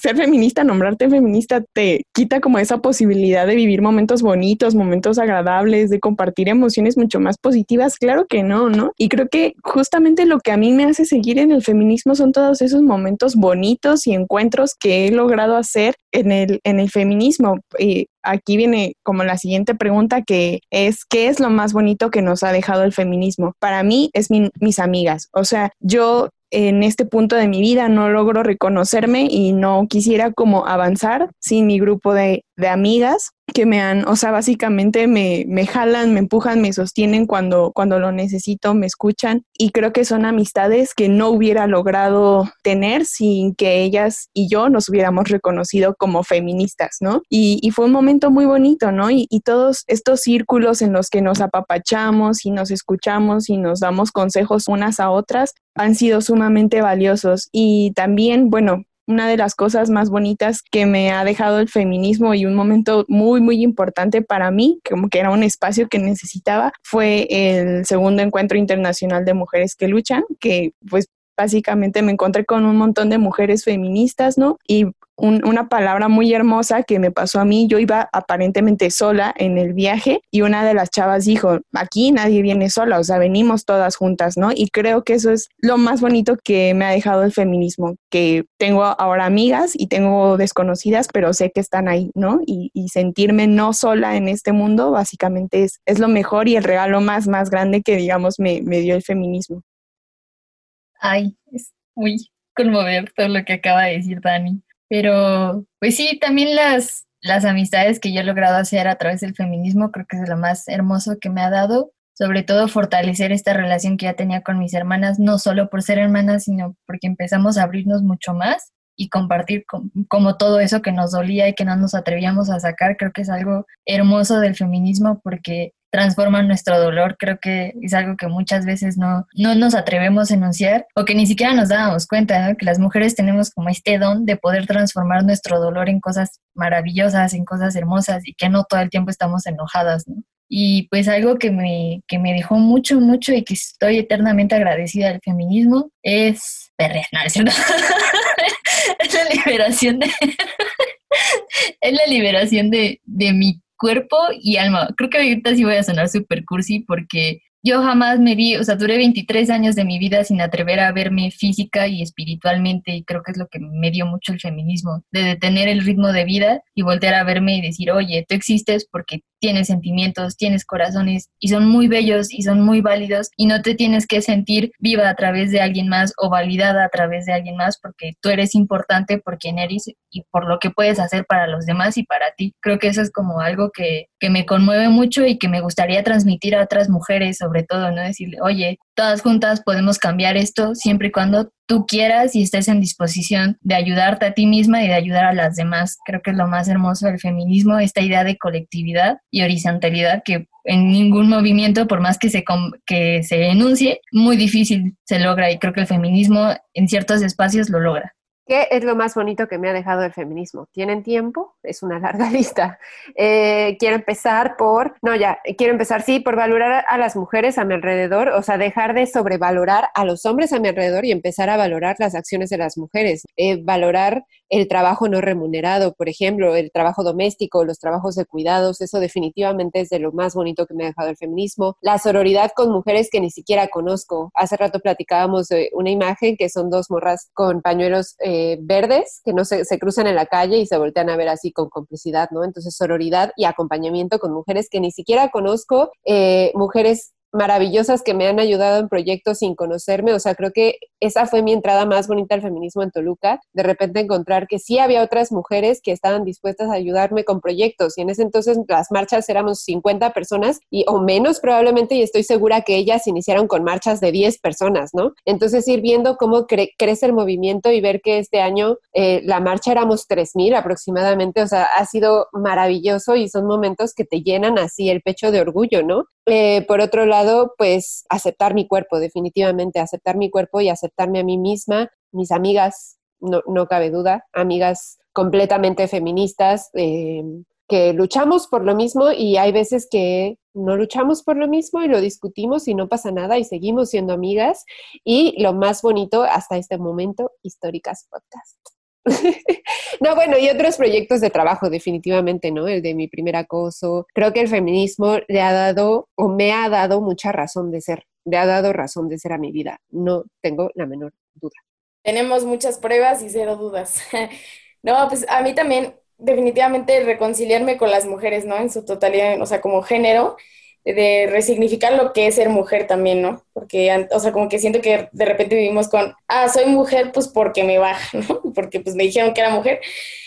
ser feminista, nombrarte feminista, te quita como esa posibilidad de vivir momentos bonitos, momentos agradables, de compartir emociones mucho más positivas. Claro que no, ¿no? Y creo que justamente lo que a mí me hace seguir en el feminismo son todos esos momentos bonitos y encuentros que he logrado hacer en el, en el feminismo. Y aquí viene como la siguiente pregunta que es, ¿qué es lo más bonito que nos ha dejado el feminismo? Para mí es mis amigas. O sea, yo en este punto de mi vida no logro reconocerme y no quisiera como avanzar sin mi grupo de, de amigas que me han, o sea, básicamente me, me, jalan, me empujan, me sostienen cuando, cuando lo necesito, me escuchan y creo que son amistades que no hubiera logrado tener sin que ellas y yo nos hubiéramos reconocido como feministas, ¿no? Y, fue un momento muy bonito, ¿no? Y, y, todos estos círculos en los que nos apapachamos y nos escuchamos y nos damos consejos unas a otras han sido sumamente valiosos y también, bueno, una de las cosas más bonitas que me ha dejado el feminismo y un momento muy, muy importante para mí, como que era un espacio que necesitaba, fue el segundo encuentro internacional de mujeres que luchan, que pues básicamente me encontré con un montón de mujeres feministas, ¿no? Y una palabra muy hermosa que me pasó a mí. Yo iba aparentemente sola en el viaje y una de las chavas dijo, aquí nadie viene sola, o sea, venimos todas juntas, ¿no? Y creo que eso es lo más bonito que me ha dejado el feminismo, que tengo ahora amigas y tengo desconocidas, pero sé que están ahí, ¿no? Y, sentirme no sola en este mundo, básicamente es, es lo mejor y el regalo más, más grande que, digamos, me, me dio el feminismo. Ay, es muy conmover todo lo que acaba de decir Dani. Pero, pues sí, también las, las amistades que yo he logrado hacer a través del feminismo creo que es lo más hermoso que me ha dado. Sobre todo fortalecer esta relación que ya tenía con mis hermanas, no solo por ser hermanas, sino porque empezamos a abrirnos mucho más y compartir como todo eso que nos dolía y que no nos atrevíamos a sacar. Creo que es algo hermoso del feminismo porque transforma nuestro dolor. Creo que es algo que muchas veces no, no nos atrevemos a enunciar o que ni siquiera nos dábamos cuenta, que las mujeres tenemos como este don de poder transformar nuestro dolor en cosas maravillosas, en cosas hermosas y que no todo el tiempo estamos enojadas. ¿no? Y pues algo que me, que me dejó mucho, mucho y que estoy eternamente agradecida al feminismo es perrear, no, es cierto. es la liberación de... es la liberación de, de mi cuerpo y alma. Creo que ahorita sí voy a sonar super cursi porque yo jamás me vi, o sea, duré 23 años de mi vida sin atrever a verme física y espiritualmente y creo que es lo que me dio mucho el feminismo, de detener el ritmo de vida y voltear a verme y decir, oye, tú existes porque tienes sentimientos, tienes corazones y son muy bellos y son muy válidos y no te tienes que sentir viva a través de alguien más o validada a través de alguien más porque tú eres importante por quien eres y por lo que puedes hacer para los demás y para ti. Creo que eso es como algo que, que me conmueve mucho y que me gustaría transmitir a otras mujeres sobre todo, ¿no? Decirle, oye, todas juntas podemos cambiar esto siempre y cuando tú quieras y estés en disposición de ayudarte a ti misma y de ayudar a las demás. Creo que es lo más hermoso del feminismo, esta idea de colectividad y horizontalidad que en ningún movimiento, por más que se, que se enuncie, muy difícil se logra y creo que el feminismo en ciertos espacios lo logra. ¿Qué es lo más bonito que me ha dejado el feminismo? ¿Tienen tiempo? Es una larga lista. Eh, quiero empezar por, no, ya, quiero empezar, sí, por valorar a las mujeres a mi alrededor, o sea, dejar de sobrevalorar a los hombres a mi alrededor y empezar a valorar las acciones de las mujeres, eh, valorar el trabajo no remunerado, por ejemplo, el trabajo doméstico, los trabajos de cuidados, eso definitivamente es de lo más bonito que me ha dejado el feminismo. La sororidad con mujeres que ni siquiera conozco. Hace rato platicábamos de una imagen que son dos morras con pañuelos eh, verdes que no se, se, cruzan en la calle y se voltean a ver así con complicidad, ¿no? Entonces, sororidad y acompañamiento con mujeres que ni siquiera conozco, eh, mujeres maravillosas que me han ayudado en proyectos sin conocerme. O sea, creo que esa fue mi entrada más bonita al feminismo en Toluca, de repente encontrar que sí había otras mujeres que estaban dispuestas a ayudarme con proyectos y en ese entonces las marchas éramos 50 personas y o menos probablemente y estoy segura que ellas iniciaron con marchas de 10 personas, ¿no? Entonces ir viendo cómo crece el movimiento y ver que este año eh, la marcha éramos 3.000 aproximadamente, o sea, ha sido maravilloso y son momentos que te llenan así el pecho de orgullo, ¿no? Eh, por otro lado, pues aceptar mi cuerpo, definitivamente, aceptar mi cuerpo y aceptarme a mí misma, mis amigas, no, no cabe duda, amigas completamente feministas, eh, que luchamos por lo mismo y hay veces que no luchamos por lo mismo y lo discutimos y no pasa nada y seguimos siendo amigas. Y lo más bonito hasta este momento, Históricas Podcast. no, bueno, y otros proyectos de trabajo, definitivamente, ¿no? El de mi primer acoso. Creo que el feminismo le ha dado o me ha dado mucha razón de ser, le ha dado razón de ser a mi vida. No tengo la menor duda. Tenemos muchas pruebas y cero dudas. no, pues a mí también definitivamente reconciliarme con las mujeres, ¿no? En su totalidad, o sea, como género, de resignificar lo que es ser mujer también, ¿no? Porque, o sea, como que siento que de repente vivimos con, ah, soy mujer, pues porque me baja, ¿no? Porque pues me dijeron que era mujer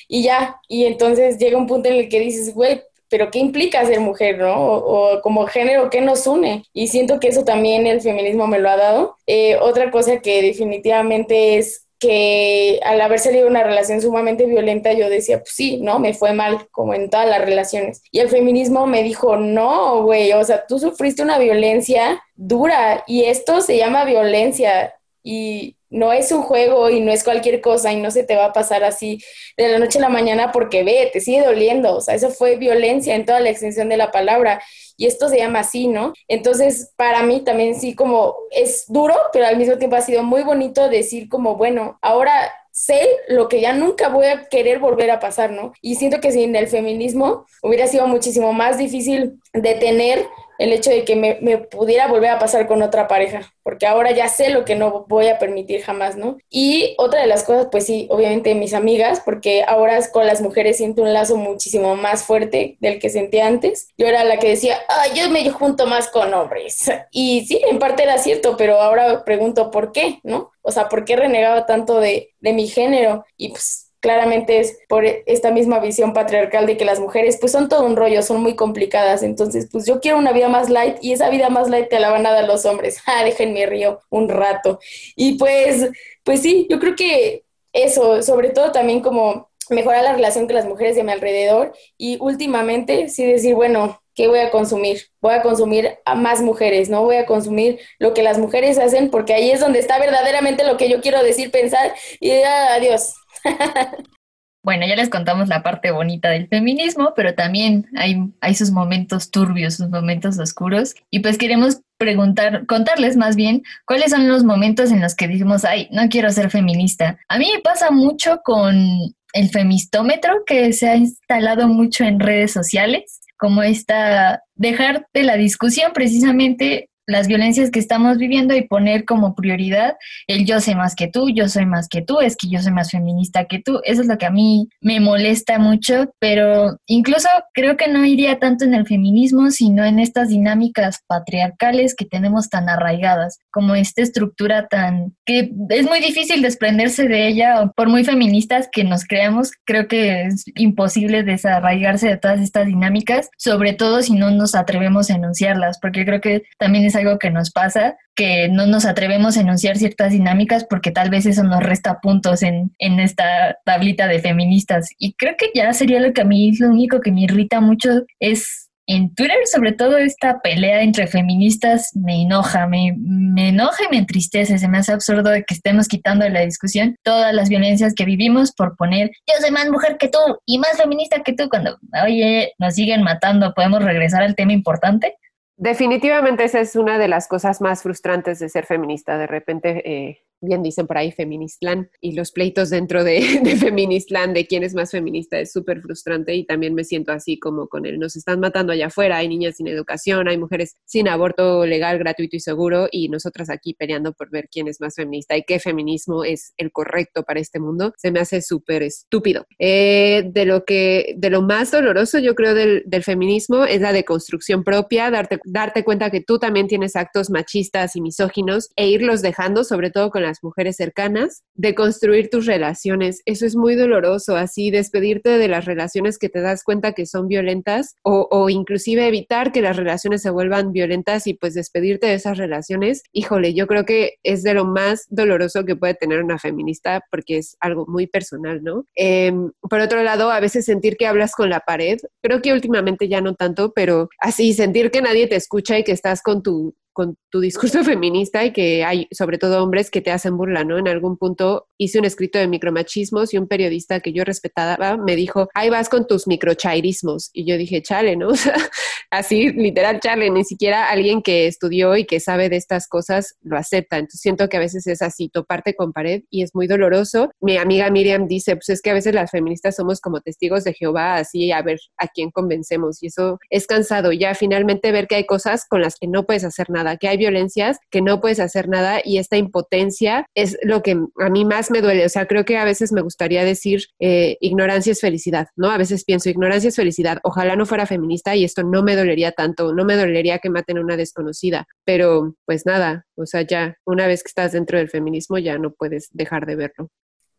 y ya, y entonces llega un punto en el que dices, güey, pero ¿qué implica ser mujer, no? O, como género, ¿qué nos une? Y siento que eso también el feminismo me lo ha dado. Eh, otra cosa que definitivamente es que al haber salido una relación sumamente violenta, yo decía, pues sí, ¿no? Me fue mal, como en todas las relaciones. Y el feminismo me dijo, no, güey, o sea, tú sufriste una violencia dura y esto se llama violencia y no es un juego y no es cualquier cosa y no se te va a pasar así de la noche a la mañana porque ve, te sigue doliendo, o sea, eso fue violencia en toda la extensión de la palabra y esto se llama así, ¿no? Entonces, para mí también sí como es duro, pero al mismo tiempo ha sido muy bonito decir como, bueno, ahora sé lo que ya nunca voy a querer volver a pasar, ¿no? Y siento que sin el feminismo hubiera sido muchísimo más difícil detener el hecho de que me, pudiera volver a pasar con otra pareja, porque ahora ya sé lo que no voy a permitir jamás, ¿no? Y otra de las cosas, pues sí, obviamente mis amigas, porque ahora con las mujeres siento un lazo muchísimo más fuerte del que sentía antes. Yo era la que decía, ah, yo me junto más con hombres. Y sí, en parte era cierto, pero ahora pregunto por qué, ¿no? O sea, ¿por qué renegaba tanto de, de mi género? Y pues claramente es por esta misma visión patriarcal de que las mujeres pues son todo un rollo, son muy complicadas, entonces pues yo quiero una vida más light y esa vida más light te la van a dar los hombres, ah, déjenme río un rato. Y pues, pues sí, yo creo que eso, sobre todo también como mejorar la relación con las mujeres de mi alrededor y últimamente sí decir, bueno, ¿qué voy a consumir? Voy a consumir a más mujeres, no voy a consumir lo que las mujeres hacen porque ahí es donde está verdaderamente lo que yo quiero decir, pensar y adiós. Bueno, ya les contamos la parte bonita del feminismo, pero también hay, sus momentos turbios, sus momentos oscuros. Y pues queremos preguntar, contarles más bien cuáles son los momentos en los que decimos, ay, no quiero ser feminista. A mí me pasa mucho con el femistómetro que se ha instalado mucho en redes sociales, como esta, dejar de la discusión precisamente las violencias que estamos viviendo y poner como prioridad el yo sé más que tú, yo soy más que tú, es que yo soy más feminista que tú. Eso es lo que a mí me molesta mucho, pero incluso creo que no iría tanto en el feminismo, sino en estas dinámicas patriarcales que tenemos tan arraigadas, como esta estructura tan que es muy difícil desprenderse de ella, por muy feministas que nos creamos, creo que es imposible desarraigarse de todas estas dinámicas, sobre todo si no nos atrevemos a enunciarlas, porque creo que también es algo que nos pasa, que no nos atrevemos a enunciar ciertas dinámicas porque tal vez eso nos resta puntos en, en esta tablita de feministas. Y creo que ya sería lo que a mí lo único que me irrita mucho es en Twitter, sobre todo esta pelea entre feministas, me enoja, me, me, enoja y me entristece. Se me hace absurdo de que estemos quitando de la discusión todas las violencias que vivimos por poner yo soy más mujer que tú y más feminista que tú. Cuando, oye, nos siguen matando, ¿podemos regresar al tema importante? Definitivamente esa es una de las cosas más frustrantes de ser feminista. De repente eh, bien dicen por ahí Feministland y los pleitos dentro de, de de quién es más feminista es súper frustrante y también me siento así como con él. Nos están matando allá afuera, hay niñas sin educación, hay mujeres sin aborto legal, gratuito y seguro y nosotras aquí peleando por ver quién es más feminista y qué feminismo es el correcto para este mundo. Se me hace súper estúpido. Eh, de lo que, de lo más doloroso yo creo del, del feminismo es la deconstrucción propia, darte, darte cuenta que tú también tienes actos machistas y misóginos e irlos dejando, sobre todo con la mujeres cercanas, de construir tus relaciones. Eso es muy doloroso, así despedirte de las relaciones que te das cuenta que son violentas o, o inclusive evitar que las relaciones se vuelvan violentas y pues despedirte de esas relaciones. Híjole, yo creo que es de lo más doloroso que puede tener una feminista porque es algo muy personal, ¿no? Em, por otro lado, a veces sentir que hablas con la pared, creo que últimamente ya no tanto, pero así sentir que nadie te escucha y que estás con tu con tu discurso feminista y que hay sobre todo hombres que te hacen burla, ¿no? En algún punto hice un escrito de micromachismos y un periodista que yo respetaba me dijo, ahí vas con tus microchairismos. Y yo dije, chale, ¿no? Así literal, chale, ni siquiera alguien que estudió y que sabe de estas cosas lo acepta. Entonces siento que a veces es así, toparte con pared y es muy doloroso. Mi amiga Miriam dice, pues es que a veces las feministas somos como testigos de Jehová, así a ver a quién convencemos. Y eso es cansado, ya finalmente ver que hay cosas con las que no puedes hacer nada que hay violencias que no puedes hacer nada y esta impotencia es lo que a mí más me duele. O sea, creo que a veces me gustaría decir eh, ignorancia es felicidad, ¿no? A veces pienso ignorancia es felicidad. Ojalá no fuera feminista y esto no me dolería tanto, no me dolería que maten a una desconocida, pero pues nada, o sea, ya una vez que estás dentro del feminismo ya no puedes dejar de verlo.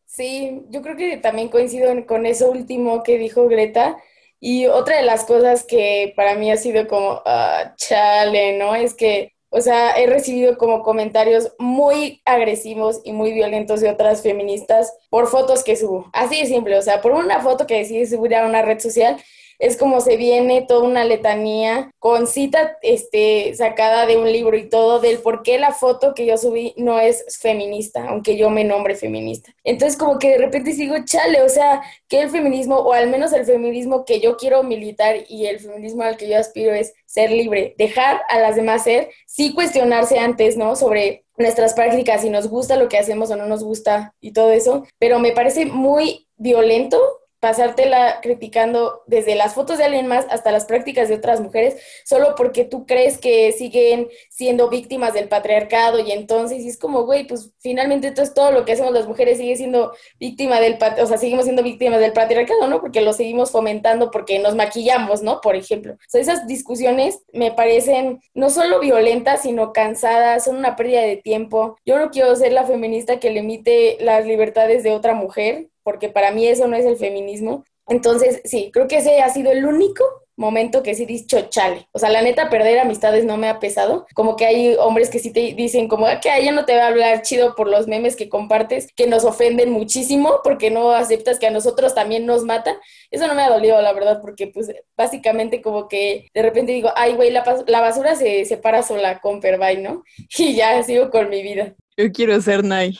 Sí, yo creo que también coincido con eso último que dijo Greta. Y otra de las cosas que para mí ha sido como, uh, chale, ¿no? Es que o sea, he recibido como comentarios muy agresivos y muy violentos de otras feministas por fotos que subo. Así de simple, o sea, por una foto que decidí subir a una red social es como se viene toda una letanía con cita este, sacada de un libro y todo del por qué la foto que yo subí no es feminista, aunque yo me nombre feminista. Entonces como que de repente sigo, chale, o sea, que el feminismo, o al menos el feminismo que yo quiero militar y el feminismo al que yo aspiro es ser libre, dejar a las demás ser, sí cuestionarse antes, ¿no? Sobre nuestras prácticas, si nos gusta lo que hacemos o no nos gusta y todo eso, pero me parece muy violento pasártela criticando desde las fotos de alguien más hasta las prácticas de otras mujeres, solo porque tú crees que siguen siendo víctimas del patriarcado y entonces es como, güey, pues finalmente entonces todo lo que hacemos las mujeres sigue siendo víctima del, o sea, seguimos siendo víctimas del patriarcado, ¿no? Porque lo seguimos fomentando porque nos maquillamos, ¿no? Por ejemplo. O esas discusiones me parecen no solo violentas, sino cansadas, son una pérdida de tiempo. Yo no quiero ser la feminista que limite las libertades de otra mujer, porque para mí eso no es el feminismo. Entonces, sí, creo que ese ha sido el único momento que sí dicho chale. O sea, la neta, perder amistades no me ha pesado. Como que hay hombres que sí te dicen como ah, que ella no te va a hablar chido por los memes que compartes, que nos ofenden muchísimo porque no aceptas que a nosotros también nos matan. Eso no me ha dolido, la verdad, porque pues básicamente como que de repente digo, ay, güey, la, la, basura se separa sola con Perbay, ¿no? Y ya sigo con mi vida. Yo quiero ser Nay.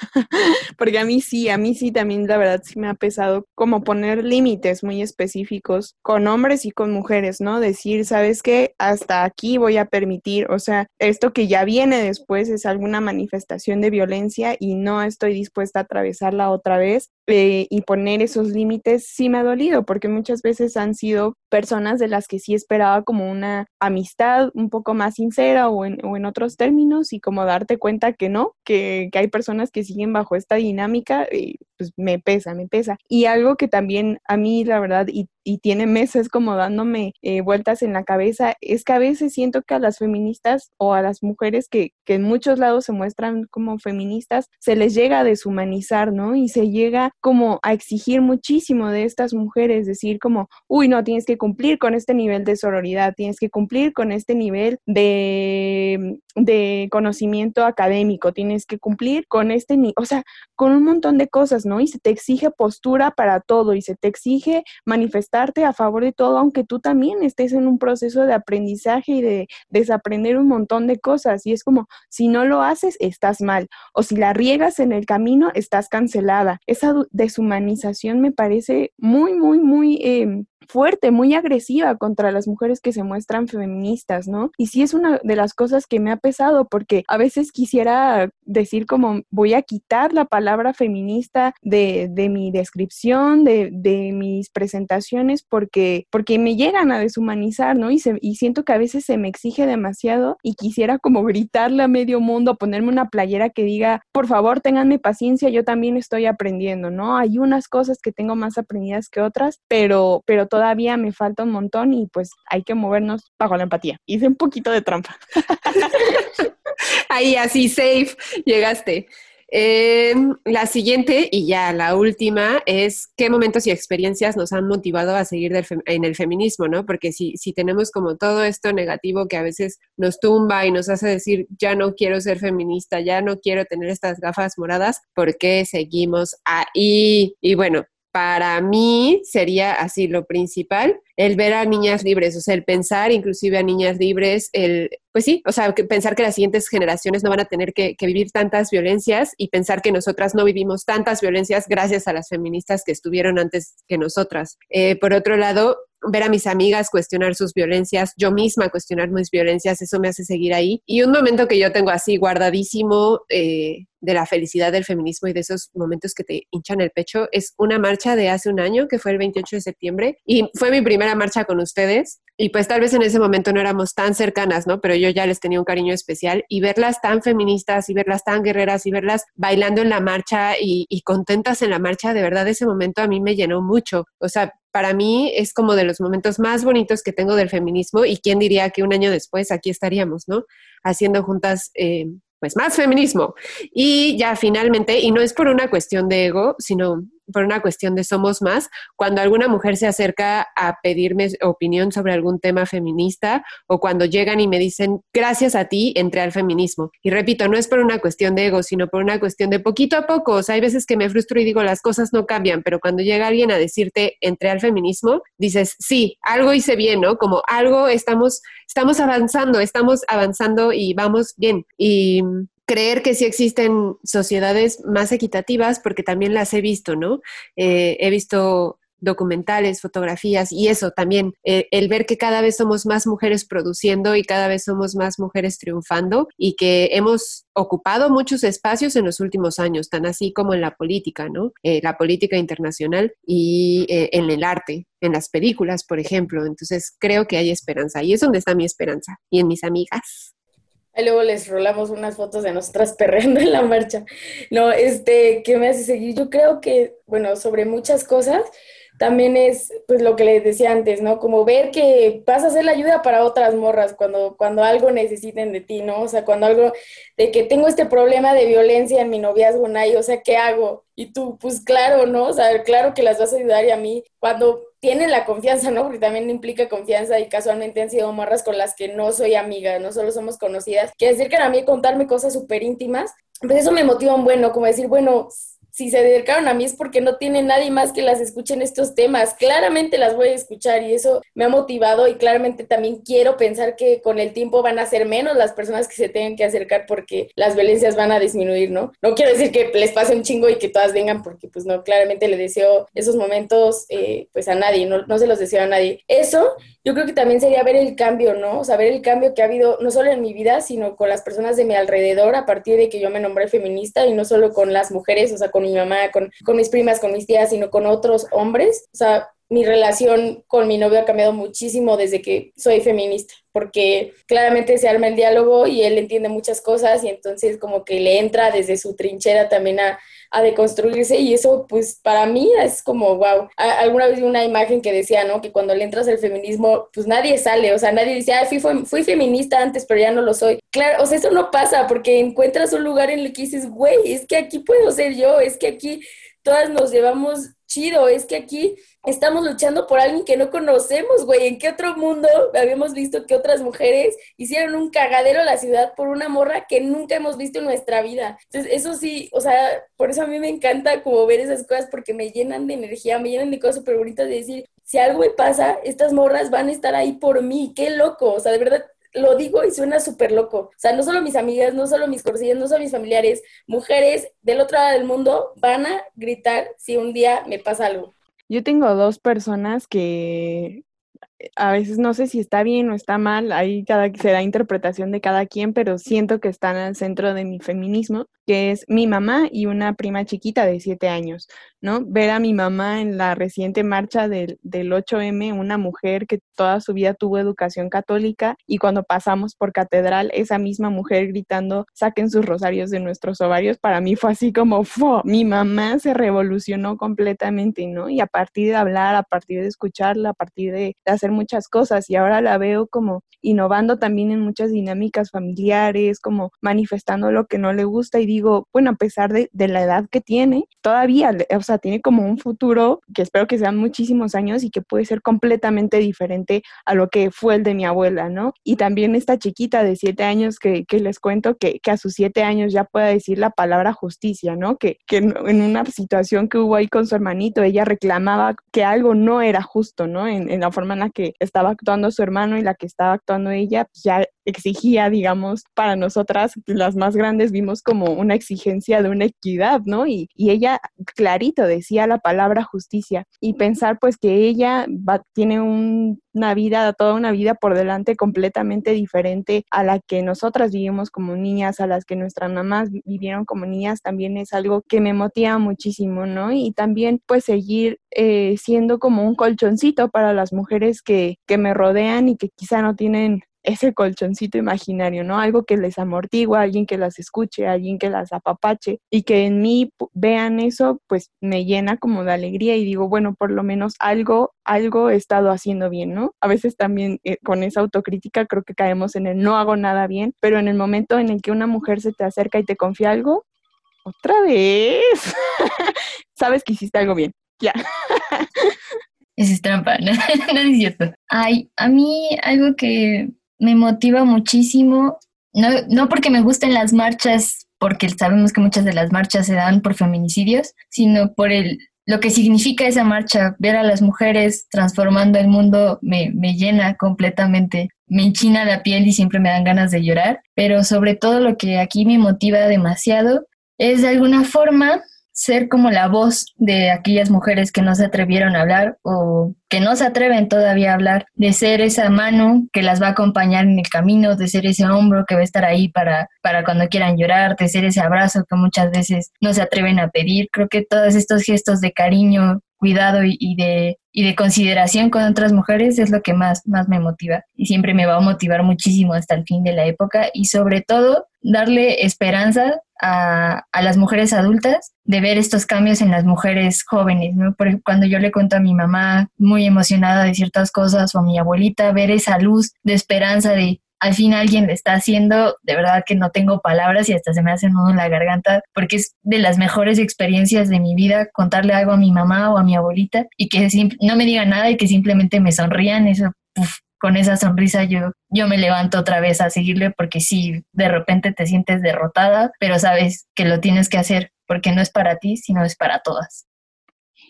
Porque a mí sí, a mí sí también la verdad sí me ha pesado como poner límites muy específicos con hombres y con mujeres, ¿no? Decir, ¿sabes qué? Hasta aquí voy a permitir, o sea, esto que ya viene después es alguna manifestación de violencia y no estoy dispuesta a atravesarla otra vez eh, y poner esos límites sí me ha dolido porque muchas veces han sido personas de las que sí esperaba como una amistad un poco más sincera o en, o en otros términos y como darte cuenta que no, que, que hay personas que siguen bajo esta dinámica y pues me pesa, me pesa. Y algo que también a mí la verdad y y tiene meses como dándome eh, vueltas en la cabeza, es que a veces siento que a las feministas o a las mujeres que, que, en muchos lados se muestran como feministas, se les llega a deshumanizar, ¿no? Y se llega como a exigir muchísimo de estas mujeres, decir como, uy, no, tienes que cumplir con este nivel de sororidad, tienes que cumplir con este nivel de, de conocimiento académico, tienes que cumplir con este, o sea, con un montón de cosas, ¿no? Y se te exige postura para todo y se te exige manifestar a favor de todo, aunque tú también estés en un proceso de aprendizaje y de desaprender un montón de cosas. Y es como, si no lo haces, estás mal. O si la riegas en el camino, estás cancelada. Esa deshumanización me parece muy, muy, muy... Eh, fuerte, muy agresiva contra las mujeres que se muestran feministas, ¿no? Y sí es una de las cosas que me ha pesado porque a veces quisiera decir como voy a quitar la palabra feminista de, de mi descripción, de, de, mis presentaciones porque, porque me llegan a deshumanizar, ¿no? Y, se, y siento que a veces se me exige demasiado y quisiera como gritarle a medio mundo, ponerme una playera que diga, por favor, tenganme paciencia, yo también estoy aprendiendo, ¿no? Hay unas cosas que tengo más aprendidas que otras, pero, pero todavía me falta un montón y pues hay que movernos bajo la empatía. Hice un poquito de trampa. Ahí así, safe, llegaste. Eh, la siguiente y ya la última es qué momentos y experiencias nos han motivado a seguir en el feminismo, ¿no? Porque si, si tenemos como todo esto negativo que a veces nos tumba y nos hace decir, ya no quiero ser feminista, ya no quiero tener estas gafas moradas, ¿por qué seguimos ahí? Y bueno, para mí sería así lo principal, el ver a niñas libres, o sea, el pensar inclusive a niñas libres, el, pues sí, o sea, pensar que las siguientes generaciones no van a tener que, vivir tantas violencias y pensar que nosotras no vivimos tantas violencias gracias a las feministas que estuvieron antes que nosotras. Eh, por otro lado, ver a mis amigas cuestionar sus violencias, yo misma cuestionar mis violencias, eso me hace seguir ahí. Y un momento que yo tengo así guardadísimo eh, de la felicidad del feminismo y de esos momentos que te hinchan el pecho es una marcha de hace un año, que fue el 28 de septiembre, y fue mi primera marcha con ustedes. Y pues tal vez en ese momento no éramos tan cercanas, ¿no? Pero yo ya les tenía un cariño especial y verlas tan feministas y verlas tan guerreras y verlas bailando en la marcha y, y contentas en la marcha, de verdad ese momento a mí me llenó mucho. O sea, para mí es como de los momentos más bonitos que tengo del feminismo y quién diría que un año después aquí estaríamos, ¿no? Haciendo juntas eh, pues más feminismo. Y ya finalmente, y no es por una cuestión de ego, sino por una cuestión de somos más, cuando alguna mujer se acerca a pedirme opinión sobre algún tema feminista o cuando llegan y me dicen, gracias a ti, entré al feminismo. Y repito, no es por una cuestión de ego, sino por una cuestión de poquito a poco. O sea, hay veces que me frustro y digo, las cosas no cambian, pero cuando llega alguien a decirte, entré al feminismo, dices, sí, algo hice bien, ¿no? Como algo estamos, estamos avanzando, estamos avanzando y vamos bien. Y creer que sí existen sociedades más equitativas, porque también las he visto, ¿no? Eh, he visto documentales, fotografías y eso también, eh, el ver que cada vez somos más mujeres produciendo y cada vez somos más mujeres triunfando y que hemos ocupado muchos espacios en los últimos años, tan así como en la política, ¿no? Eh, la política internacional y en el arte, en las películas, por ejemplo. Entonces creo que hay esperanza y es donde está mi esperanza y en mis amigas. Ahí luego les rolamos unas fotos de nosotras perreando en la marcha. No, este, ¿qué me hace seguir? Yo creo que, bueno, sobre muchas cosas, también es, pues, lo que les decía antes, ¿no? Como ver que vas a hacer la ayuda para otras morras cuando, cuando algo necesiten de ti, ¿no? O sea, cuando algo, de que tengo este problema de violencia en mi noviazgo, Nay, o sea, ¿qué hago? Y tú, pues, claro, ¿no? O sea, claro que las vas a ayudar y a mí, cuando tienen la confianza, ¿no? Porque también implica confianza y casualmente han sido morras con las que no soy amiga, no solo somos conocidas, que decir a mí contarme cosas súper íntimas, pues eso me motiva un bueno, como decir, bueno, si se dedicaron a mí es porque no tiene nadie más que las escuchen estos temas. Claramente las voy a escuchar y eso me ha motivado y claramente también quiero pensar que con el tiempo van a ser menos las personas que se tengan que acercar porque las violencias van a disminuir, ¿no? No quiero decir que les pase un chingo y que todas vengan porque pues no, claramente le deseo esos momentos eh, pues a nadie, no, no se los deseo a nadie. Eso yo creo que también sería ver el cambio, ¿no? O sea, ver el cambio que ha habido no solo en mi vida, sino con las personas de mi alrededor a partir de que yo me nombré feminista y no solo con las mujeres, o sea, con mi mamá, con, con mis primas, con mis tías, sino con otros hombres. O sea, mi relación con mi novio ha cambiado muchísimo desde que soy feminista, porque claramente se arma el diálogo y él entiende muchas cosas y entonces como que le entra desde su trinchera también a, a deconstruirse y eso pues para mí es como wow. alguna vez vi una imagen que decía, ¿no? Que cuando le entras al feminismo pues nadie sale, o sea, nadie dice, ah, fui, fui feminista antes pero ya no lo soy. Claro, o sea, eso no pasa porque encuentras un lugar en el que dices, güey, es que aquí puedo ser yo, es que aquí todas nos llevamos chido, es que aquí estamos luchando por alguien que no conocemos, güey. ¿En qué otro mundo habíamos visto que otras mujeres hicieron un cagadero a la ciudad por una morra que nunca hemos visto en nuestra vida? Entonces, eso sí, o sea, por eso a mí me encanta como ver esas cosas porque me llenan de energía, me llenan de cosas súper bonitas de decir, si algo me pasa, estas morras van a estar ahí por mí, qué loco, o sea, de verdad lo digo y suena súper loco. O sea, no solo mis amigas, no solo mis conocidas, no solo mis familiares, mujeres del otro lado del mundo van a gritar si un día me pasa algo. Yo tengo dos personas que a veces no sé si está bien o está mal, ahí cada, se da interpretación de cada quien, pero siento que están al centro de mi feminismo. que es mi mamá y una prima chiquita de siete años, ¿no? Ver a mi mamá en la reciente marcha del, del 8M, una mujer que toda su vida tuvo educación católica y cuando pasamos por catedral, esa misma mujer gritando, saquen sus rosarios de nuestros ovarios, para mí fue así como, mi mamá se revolucionó completamente, ¿no? Y a partir de hablar, a partir de escucharla, a partir de, de hacer muchas cosas y ahora la veo como innovando también en muchas dinámicas familiares, como manifestando lo que no le gusta y digo, bueno, a pesar de, la edad que tiene, todavía, o sea, tiene como un futuro que espero que sean muchísimos años y que puede ser completamente diferente a lo que fue el de mi abuela, ¿no? Y también esta chiquita de siete años que, les cuento que, a sus siete años ya pueda decir la palabra justicia, ¿no? Que, en una situación que hubo ahí con su hermanito, ella reclamaba que algo no era justo, ¿no? En, en la forma en la que estaba actuando su hermano y la que estaba actuando ella, pues ya exigía, digamos, para nosotras, las más grandes, vimos como una exigencia de una equidad, ¿no? Y, ella clarito decía la palabra justicia y pensar pues que ella tiene una vida, toda una vida por delante completamente diferente a la que nosotras vivimos como niñas, a las que nuestras mamás vivieron como niñas, también es algo que me motiva muchísimo, ¿no? Y también pues seguir eh, siendo como un colchoncito para las mujeres que, que me rodean y que quizá no tienen ese colchoncito imaginario, ¿no? Algo que les amortigua, alguien que las escuche, alguien que las apapache y que en mí vean eso, pues me llena como de alegría y digo, bueno, por lo menos algo, algo he estado haciendo bien, ¿no? A veces también eh, con esa autocrítica creo que caemos en el no hago nada bien, pero en el momento en el que una mujer se te acerca y te confía algo, otra vez, sabes que hiciste algo bien, ya. Eso es trampa, no es cierto. Ay, a mí algo que me motiva muchísimo, no, no porque me gusten las marchas, porque sabemos que muchas de las marchas se dan por feminicidios, sino por el, lo que significa esa marcha, ver a las mujeres transformando el mundo me, me llena completamente, me enchina la piel y siempre me dan ganas de llorar, pero sobre todo lo que aquí me motiva demasiado es de alguna forma ser como la voz de aquellas mujeres que no se atrevieron a hablar o que no se atreven todavía a hablar, de ser esa mano que las va a acompañar en el camino, de ser ese hombro que va a estar ahí para, para cuando quieran llorar, de ser ese abrazo que muchas veces no se atreven a pedir. Creo que todos estos gestos de cariño, cuidado y, de, y de consideración con otras mujeres es lo que más, me motiva y siempre me va a motivar muchísimo hasta el fin de la época y sobre todo darle esperanza a, las mujeres adultas de ver estos cambios en las mujeres jóvenes, cuando yo le cuento a mi mamá muy emocionada de ciertas cosas o a mi abuelita, ver esa luz de esperanza de al fin alguien le está haciendo, de verdad que no tengo palabras y hasta se me hace nudo en la garganta, porque es de las mejores experiencias de mi vida contarle algo a mi mamá o a mi abuelita y que no me digan nada y que simplemente me sonrían, eso, con esa sonrisa yo, yo me levanto otra vez a seguirle porque sí, de repente te sientes derrotada, pero sabes que lo tienes que hacer porque no es para ti, sino es para todas.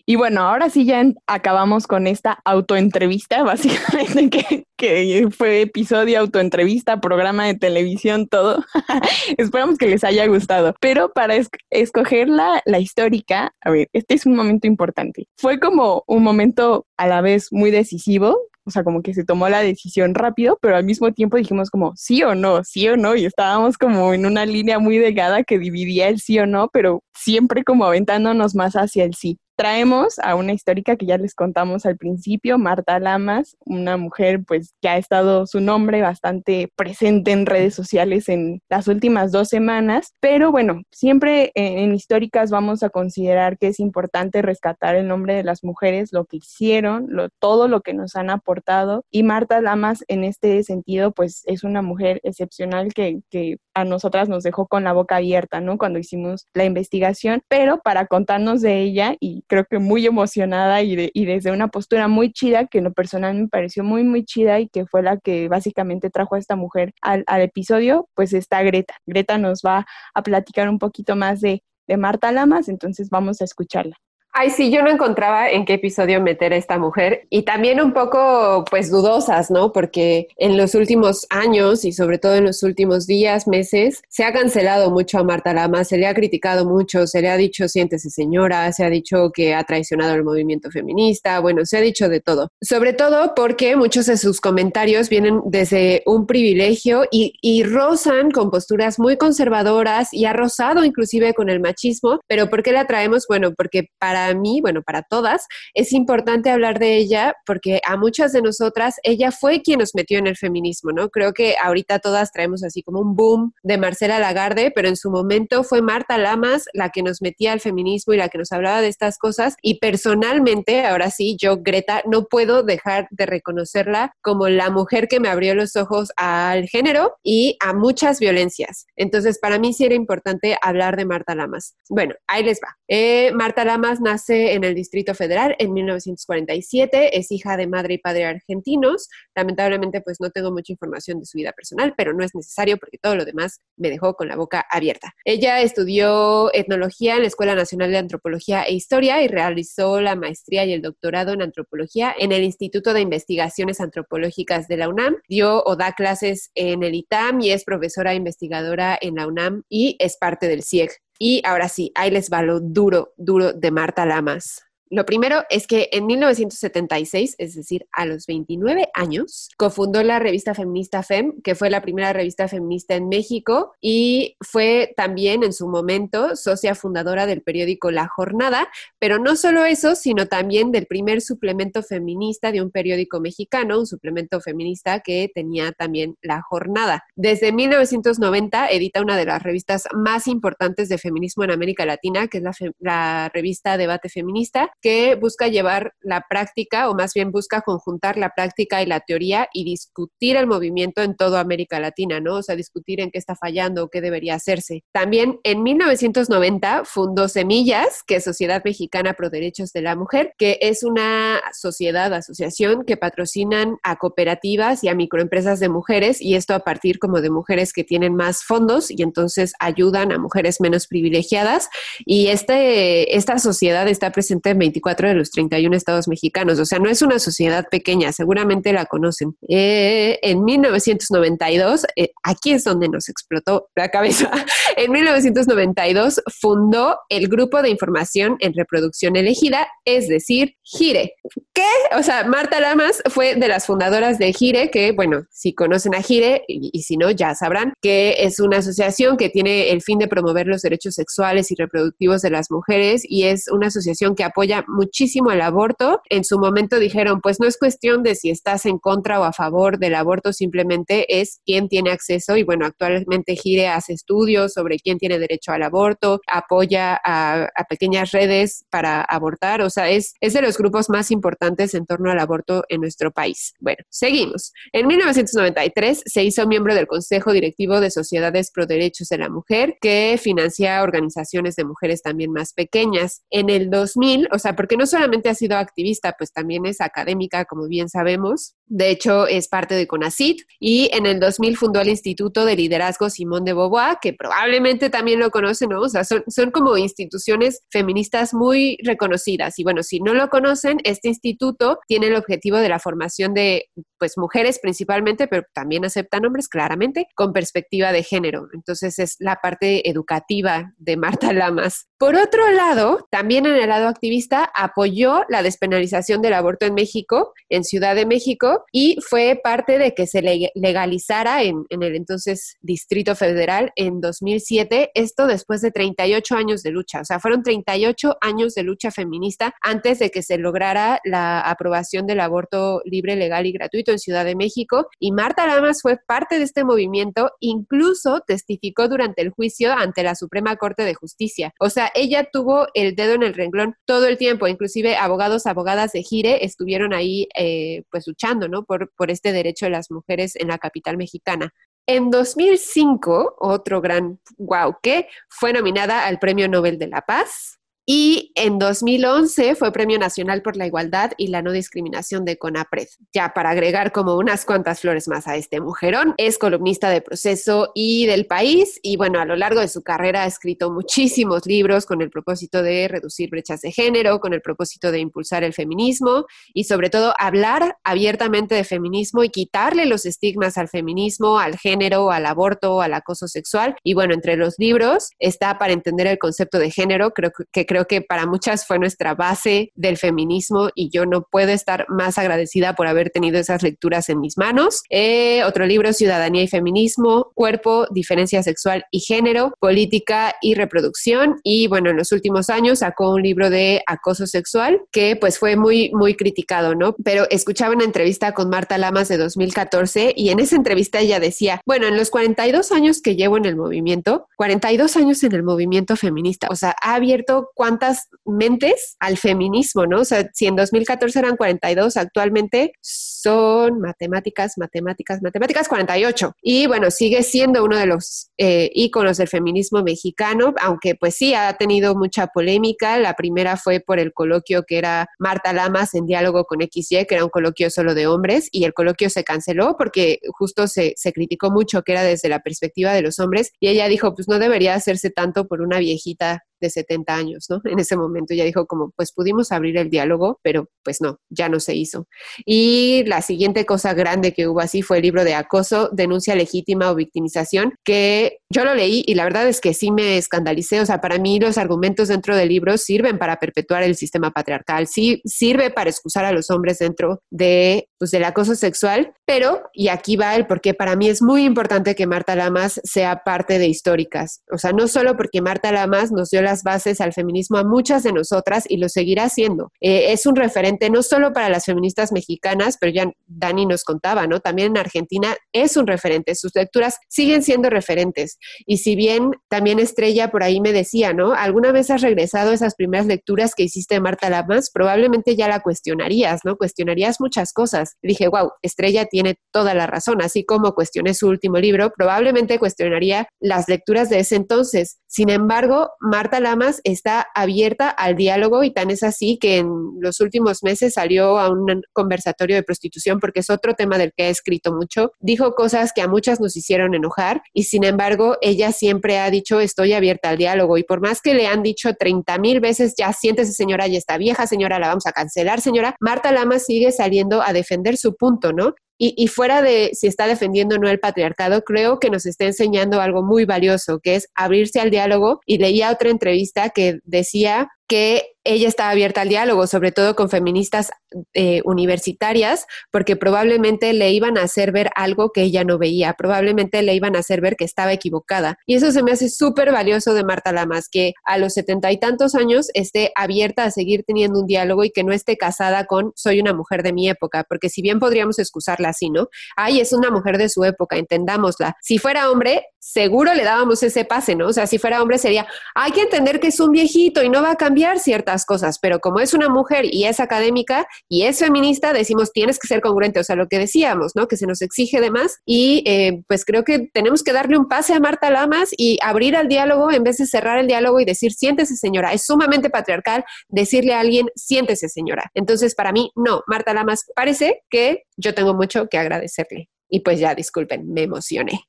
Y bueno, ahora sí ya acabamos con esta autoentrevista, básicamente que, que fue episodio, autoentrevista, programa de televisión, todo. Esperamos que les haya gustado. Pero para escoger la, la histórica, a ver, este es un momento importante. Fue como un momento a la vez muy decisivo, o sea, como que se tomó la decisión rápido, pero al mismo tiempo dijimos como sí o no, sí o no, y estábamos como en una línea muy delgada que dividía el sí o no, pero siempre como aventándonos más hacia el sí traemos a una histórica que ya les contamos al principio, Marta Lamas, una mujer pues que ha estado su nombre bastante presente en redes sociales en las últimas dos semanas, pero bueno, siempre en, históricas vamos a considerar que es importante rescatar el nombre de las mujeres, lo que hicieron, lo, todo lo que nos han aportado y Marta Lamas en este sentido pues es una mujer excepcional que, que a nosotras nos dejó con la boca abierta, ¿no? Cuando hicimos la investigación, pero para contarnos de ella y creo que muy emocionada y, desde una postura muy chida, que en lo personal me pareció muy, muy chida y que fue la que básicamente trajo a esta mujer al, episodio, pues está Greta. Greta nos va a platicar un poquito más de, de Marta Lamas, entonces vamos a escucharla. Ay, sí, yo no encontraba en qué episodio meter a esta mujer y también un poco, pues, dudosas, ¿no? Porque en los últimos años y sobre todo en los últimos días, meses, se ha cancelado mucho a Marta Lama, se le ha criticado mucho, se le ha dicho siéntese señora, se ha dicho que ha traicionado el movimiento feminista, bueno, se ha dicho de todo. Sobre todo porque muchos de sus comentarios vienen desde un privilegio y, y rozan con posturas muy conservadoras y ha rozado inclusive con el machismo, pero ¿por qué la traemos? Bueno, porque para mí, bueno, para todas, es importante hablar de ella porque a muchas de nosotras ella fue quien nos metió en el feminismo, ¿no? Creo que ahorita todas traemos así como un boom de Marcela Lagarde, pero en su momento fue Marta Lamas la que nos metía al feminismo y la que nos hablaba de estas cosas y personalmente, ahora sí, yo, Greta, no puedo dejar de reconocerla como la mujer que me abrió los ojos al género y a muchas violencias. Entonces, para mí sí era importante hablar de Marta Lamas. Bueno, ahí les va. Eh, Marta Lamas nace en el Distrito Federal en 1947, es hija de madre y padre argentinos. Lamentablemente, pues no tengo mucha información de su vida personal, pero no es necesario porque todo lo demás me dejó con la boca abierta. Ella estudió etnología en la Escuela Nacional de Antropología e Historia y realizó la maestría y el doctorado en antropología en el Instituto de Investigaciones Antropológicas de la UNAM. Dio o da clases en el ITAM y es profesora investigadora en la UNAM y es parte del CIEG. Y ahora sí, ahí les va lo duro, duro de Marta Lamas. Lo primero es que en 1976, es decir, a los 29 años, cofundó la revista feminista FEM, que fue la primera revista feminista en México y fue también en su momento socia fundadora del periódico La Jornada, pero no solo eso, sino también del primer suplemento feminista de un periódico mexicano, un suplemento feminista que tenía también La Jornada. Desde 1990 edita una de las revistas más importantes de feminismo en América Latina, que es la, revista Debate Feminista, que busca llevar la práctica, o más bien busca conjuntar la práctica y la teoría y discutir el movimiento en toda América Latina, ¿no? O sea, discutir en qué está fallando, qué debería hacerse. También en 1990 fundó Semillas, que es Sociedad Mexicana Pro Derechos de la Mujer, que es una sociedad, asociación que patrocinan a cooperativas y a microempresas de mujeres, y esto a partir como de mujeres que tienen más fondos y entonces ayudan a mujeres menos privilegiadas. Y este, esta sociedad está presente en 24 de los 31 estados mexicanos. O sea, no es una sociedad pequeña, seguramente la conocen. Eh, en 1992, eh, aquí es donde nos explotó la cabeza. En 1992 fundó el Grupo de Información en Reproducción Elegida, es decir, GIRE. ¿Qué? O sea, Marta Lamas fue de las fundadoras de GIRE, que, bueno, si conocen a GIRE y, y si no, ya sabrán que es una asociación que tiene el fin de promover los derechos sexuales y reproductivos de las mujeres y es una asociación que apoya muchísimo el aborto. En su momento dijeron, pues no es cuestión de si estás en contra o a favor del aborto, simplemente es quién tiene acceso. Y bueno, actualmente Gire hace estudios sobre quién tiene derecho al aborto, apoya a, pequeñas redes para abortar, o sea, es, es de los grupos más importantes en torno al aborto en nuestro país. Bueno, seguimos. En 1993 se hizo miembro del Consejo Directivo de Sociedades Pro Derechos de la Mujer, que financia organizaciones de mujeres también más pequeñas. En el 2000, o porque no solamente ha sido activista, pues también es académica, como bien sabemos. De hecho, es parte de CONACIT y en el 2000 fundó el Instituto de Liderazgo Simón de Beauvoir, que probablemente también lo conocen, ¿no? O sea, son, son como instituciones feministas muy reconocidas. Y bueno, si no lo conocen, este instituto tiene el objetivo de la formación de, pues, mujeres principalmente, pero también aceptan hombres, claramente, con perspectiva de género. Entonces, es la parte educativa de Marta Lamas. Por otro lado, también en el lado activista, apoyó la despenalización del aborto en México, en Ciudad de México, y fue parte de que se legalizara en, el entonces Distrito Federal en 2007, esto después de 38 años de lucha, o sea, fueron 38 años de lucha feminista antes de que se lograra la aprobación del aborto libre, legal y gratuito en Ciudad de México, y Marta Lamas fue parte de este movimiento, incluso testificó durante el juicio ante la Suprema Corte de Justicia, o sea, ella tuvo el dedo en el renglón todo el tiempo, inclusive abogados, abogadas de Gire estuvieron ahí eh, pues luchando, ¿no? Por, por este derecho de las mujeres en la capital mexicana. En 2005, otro gran wow que fue nominada al Premio Nobel de la Paz y en 2011 fue Premio Nacional por la Igualdad y la No Discriminación de CONAPRED. Ya para agregar como unas cuantas flores más a este mujerón, es columnista de Proceso y del País y bueno, a lo largo de su carrera ha escrito muchísimos libros con el propósito de reducir brechas de género, con el propósito de impulsar el feminismo y sobre todo hablar abiertamente de feminismo y quitarle los estigmas al feminismo, al género, al aborto, al acoso sexual. Y bueno, entre los libros está para entender el concepto de género, creo que creo que para muchas fue nuestra base del feminismo y yo no puedo estar más agradecida por haber tenido esas lecturas en mis manos. Eh, otro libro, Ciudadanía y Feminismo, Cuerpo, Diferencia Sexual y Género, Política y Reproducción. Y bueno, en los últimos años sacó un libro de acoso sexual que pues fue muy, muy criticado, ¿no? Pero escuchaba una entrevista con Marta Lamas de 2014 y en esa entrevista ella decía, bueno, en los 42 años que llevo en el movimiento, 42 años en el movimiento feminista, o sea, ha abierto cuántas mentes al feminismo, ¿no? O sea, si en 2014 eran 42, actualmente son matemáticas, matemáticas, matemáticas 48. Y bueno, sigue siendo uno de los eh, íconos del feminismo mexicano, aunque pues sí ha tenido mucha polémica. La primera fue por el coloquio que era Marta Lamas en diálogo con XY, que era un coloquio solo de hombres, y el coloquio se canceló porque justo se, se criticó mucho que era desde la perspectiva de los hombres, y ella dijo, pues no debería hacerse tanto por una viejita de 70 años, ¿no? En ese momento ya dijo como, pues pudimos abrir el diálogo, pero pues no, ya no se hizo. Y la siguiente cosa grande que hubo así fue el libro de acoso, denuncia legítima o victimización, que yo lo leí y la verdad es que sí me escandalicé, o sea, para mí los argumentos dentro del libro sirven para perpetuar el sistema patriarcal, sí sirve para excusar a los hombres dentro de, pues, del acoso sexual, pero, y aquí va el porque para mí es muy importante que Marta Lamas sea parte de históricas, o sea, no solo porque Marta Lamas nos dio las bases al feminismo a muchas de nosotras y lo seguirá haciendo. Eh, es un referente no solo para las feministas mexicanas, pero ya Dani nos contaba, ¿no? También en Argentina es un referente, sus lecturas siguen siendo referentes. Y si bien también Estrella por ahí me decía, ¿no? ¿Alguna vez has regresado a esas primeras lecturas que hiciste de Marta Lamas? Probablemente ya la cuestionarías, ¿no? Cuestionarías muchas cosas. dije, wow, Estrella tiene toda la razón, así como cuestioné su último libro, probablemente cuestionaría las lecturas de ese entonces. Sin embargo, Marta Lamas está abierta al diálogo y tan es así que en los últimos meses salió a un conversatorio de prostitución porque es otro tema del que ha escrito mucho. Dijo cosas que a muchas nos hicieron enojar y sin embargo ella siempre ha dicho estoy abierta al diálogo y por más que le han dicho 30 mil veces ya siéntese señora y esta vieja señora la vamos a cancelar señora, Marta Lamas sigue saliendo a defender su punto, ¿no? Y, fuera de si está defendiendo o no el patriarcado, creo que nos está enseñando algo muy valioso, que es abrirse al diálogo. Y leía otra entrevista que decía que ella estaba abierta al diálogo, sobre todo con feministas eh, universitarias, porque probablemente le iban a hacer ver algo que ella no veía, probablemente le iban a hacer ver que estaba equivocada. Y eso se me hace súper valioso de Marta Lamas, que a los setenta y tantos años esté abierta a seguir teniendo un diálogo y que no esté casada con soy una mujer de mi época, porque si bien podríamos excusarla así, ¿no? Ay, es una mujer de su época, entendámosla. Si fuera hombre, seguro le dábamos ese pase, ¿no? O sea, si fuera hombre sería, hay que entender que es un viejito y no va a cambiar ciertas cosas, pero como es una mujer y es académica y es feminista, decimos, tienes que ser congruente, o sea, lo que decíamos, ¿no? Que se nos exige de más y eh, pues creo que tenemos que darle un pase a Marta Lamas y abrir al diálogo en vez de cerrar el diálogo y decir, siéntese señora, es sumamente patriarcal decirle a alguien, siéntese señora. Entonces, para mí, no, Marta Lamas parece que yo tengo mucho que agradecerle. Y pues ya, disculpen, me emocioné.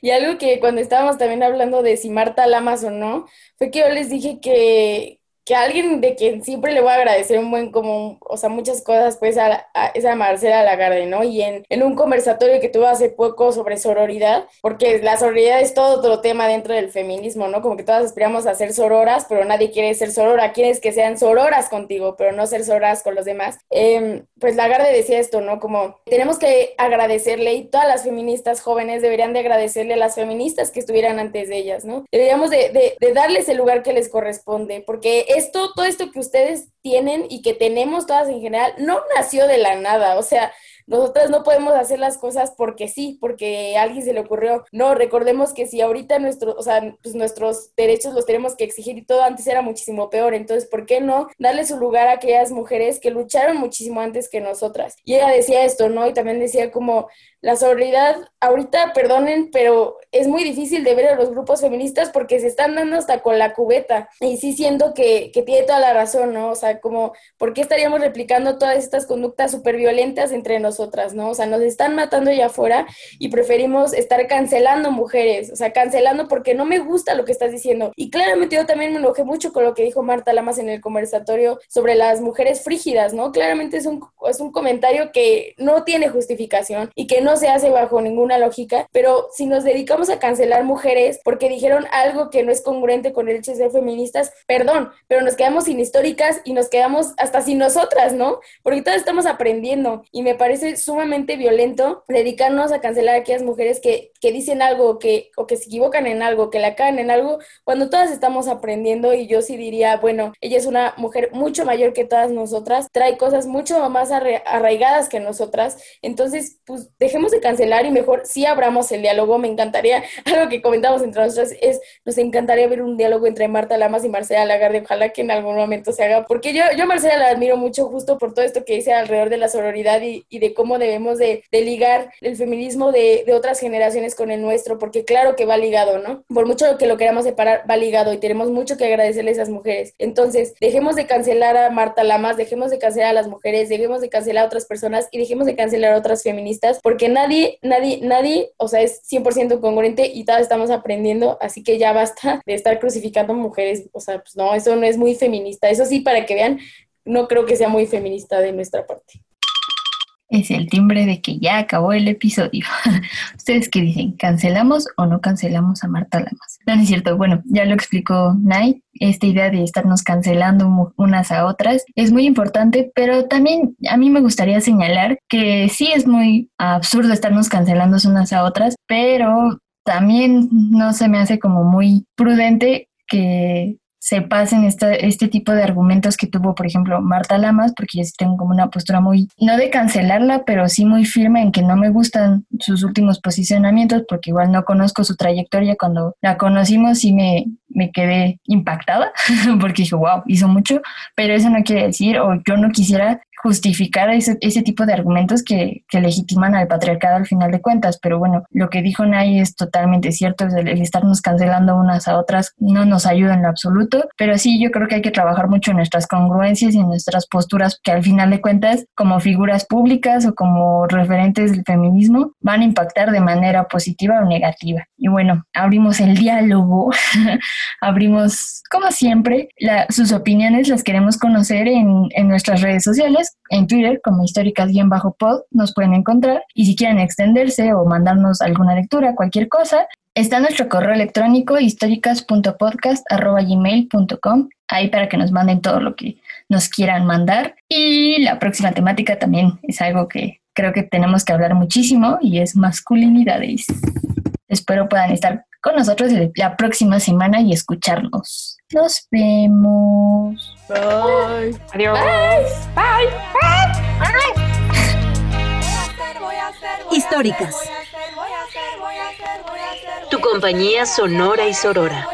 Y algo que cuando estábamos también hablando de si Marta Lamas o no, fue que yo les dije que, que alguien de quien siempre le voy a agradecer un buen como, o sea, muchas cosas, pues a, es a Marcela Lagarde, ¿no? Y en, en, un conversatorio que tuve hace poco sobre sororidad, porque la sororidad es todo otro tema dentro del feminismo, ¿no? Como que todas aspiramos a ser sororas, pero nadie quiere ser sorora, quieres que sean sororas contigo, pero no ser sororas con los demás. Eh, pues Lagarde decía esto, ¿no? Como tenemos que agradecerle y todas las feministas jóvenes deberían de agradecerle a las feministas que estuvieran antes de ellas, ¿no? Deberíamos de, de, de darles el lugar que les corresponde, porque esto, todo esto que ustedes tienen y que tenemos todas en general, no nació de la nada, o sea, nosotras no podemos hacer las cosas porque sí, porque a alguien se le ocurrió. No, recordemos que si ahorita nuestro, o sea, pues nuestros derechos los tenemos que exigir y todo antes era muchísimo peor, entonces, ¿por qué no darle su lugar a aquellas mujeres que lucharon muchísimo antes que nosotras? Y ella decía esto, ¿no? Y también decía como la sororidad, ahorita, perdonen, pero es muy difícil de ver a los grupos feministas porque se están dando hasta con la cubeta. Y sí siento que, que tiene toda la razón, ¿no? O sea, como, ¿por qué estaríamos replicando todas estas conductas súper violentas entre nosotras, ¿no? O sea, nos están matando allá afuera y preferimos estar cancelando mujeres, o sea, cancelando porque no me gusta lo que estás diciendo. Y claramente yo también me enojé mucho con lo que dijo Marta Lamas en el conversatorio sobre las mujeres frígidas, ¿no? Claramente es un, es un comentario que no tiene justificación y que no se hace bajo ninguna lógica, pero si nos dedicamos a cancelar mujeres porque dijeron algo que no es congruente con el hecho de ser feministas, perdón, pero nos quedamos sin históricas y nos quedamos hasta sin nosotras, ¿no? Porque todas estamos aprendiendo y me parece sumamente violento dedicarnos a cancelar a aquellas mujeres que, que dicen algo que, o que se equivocan en algo, que la caen en algo, cuando todas estamos aprendiendo y yo sí diría, bueno, ella es una mujer mucho mayor que todas nosotras, trae cosas mucho más arraigadas que nosotras, entonces, pues dejemos de cancelar y mejor si abramos el diálogo. Me encantaría, algo que comentamos entre nosotros es, nos encantaría ver un diálogo entre Marta Lamas y Marcela Lagarde. Ojalá que en algún momento se haga, porque yo, yo Marcela la admiro mucho justo por todo esto que dice alrededor de la sororidad y, y de cómo debemos de, de ligar el feminismo de, de, otras generaciones con el nuestro, porque claro que va ligado, ¿no? Por mucho que lo queramos separar, va ligado y tenemos mucho que agradecerle a esas mujeres. Entonces, dejemos de cancelar a Marta Lamas, dejemos de cancelar a las mujeres, dejemos de cancelar a otras personas y dejemos de cancelar a otras feministas, porque nadie, nadie, nadie, o sea, es 100% congruente y todas estamos aprendiendo, así que ya basta de estar crucificando mujeres, o sea, pues no, eso no es muy feminista, eso sí, para que vean, no creo que sea muy feminista de nuestra parte es el timbre de que ya acabó el episodio. ¿Ustedes qué dicen? ¿Cancelamos o no cancelamos a Marta Lamas? No, es cierto. Bueno, ya lo explicó Nay. Esta idea de estarnos cancelando unas a otras es muy importante, pero también a mí me gustaría señalar que sí es muy absurdo estarnos cancelando unas a otras, pero también no se me hace como muy prudente que se pasen este tipo de argumentos que tuvo, por ejemplo, Marta Lamas, porque yo sí tengo como una postura muy, no de cancelarla, pero sí muy firme en que no me gustan sus últimos posicionamientos, porque igual no conozco su trayectoria. Cuando la conocimos sí me, me quedé impactada, porque dije, wow, hizo mucho, pero eso no quiere decir, o yo no quisiera justificar ese, ese tipo de argumentos que, que, legitiman al patriarcado al final de cuentas. Pero bueno, lo que dijo Nay es totalmente cierto, el, el, estarnos cancelando unas a otras no nos ayuda en lo absoluto, pero sí yo creo que hay que trabajar mucho en nuestras congruencias y en nuestras posturas que al final de cuentas, como figuras públicas o como referentes del feminismo, van a impactar de manera positiva o negativa. Y bueno, abrimos el diálogo, abrimos, como siempre, la, sus opiniones las queremos conocer en, en nuestras redes sociales en Twitter como históricas-pod nos pueden encontrar y si quieren extenderse o mandarnos alguna lectura, cualquier cosa, está nuestro correo electrónico históricas.podcast.gmail.com ahí para que nos manden todo lo que nos quieran mandar y la próxima temática también es algo que creo que tenemos que hablar muchísimo y es masculinidades. Espero puedan estar con nosotros la próxima semana y escucharnos. Nos vemos. Bye. Adiós. Bye. Bye. Históricas. Tu compañía sonora y sorora.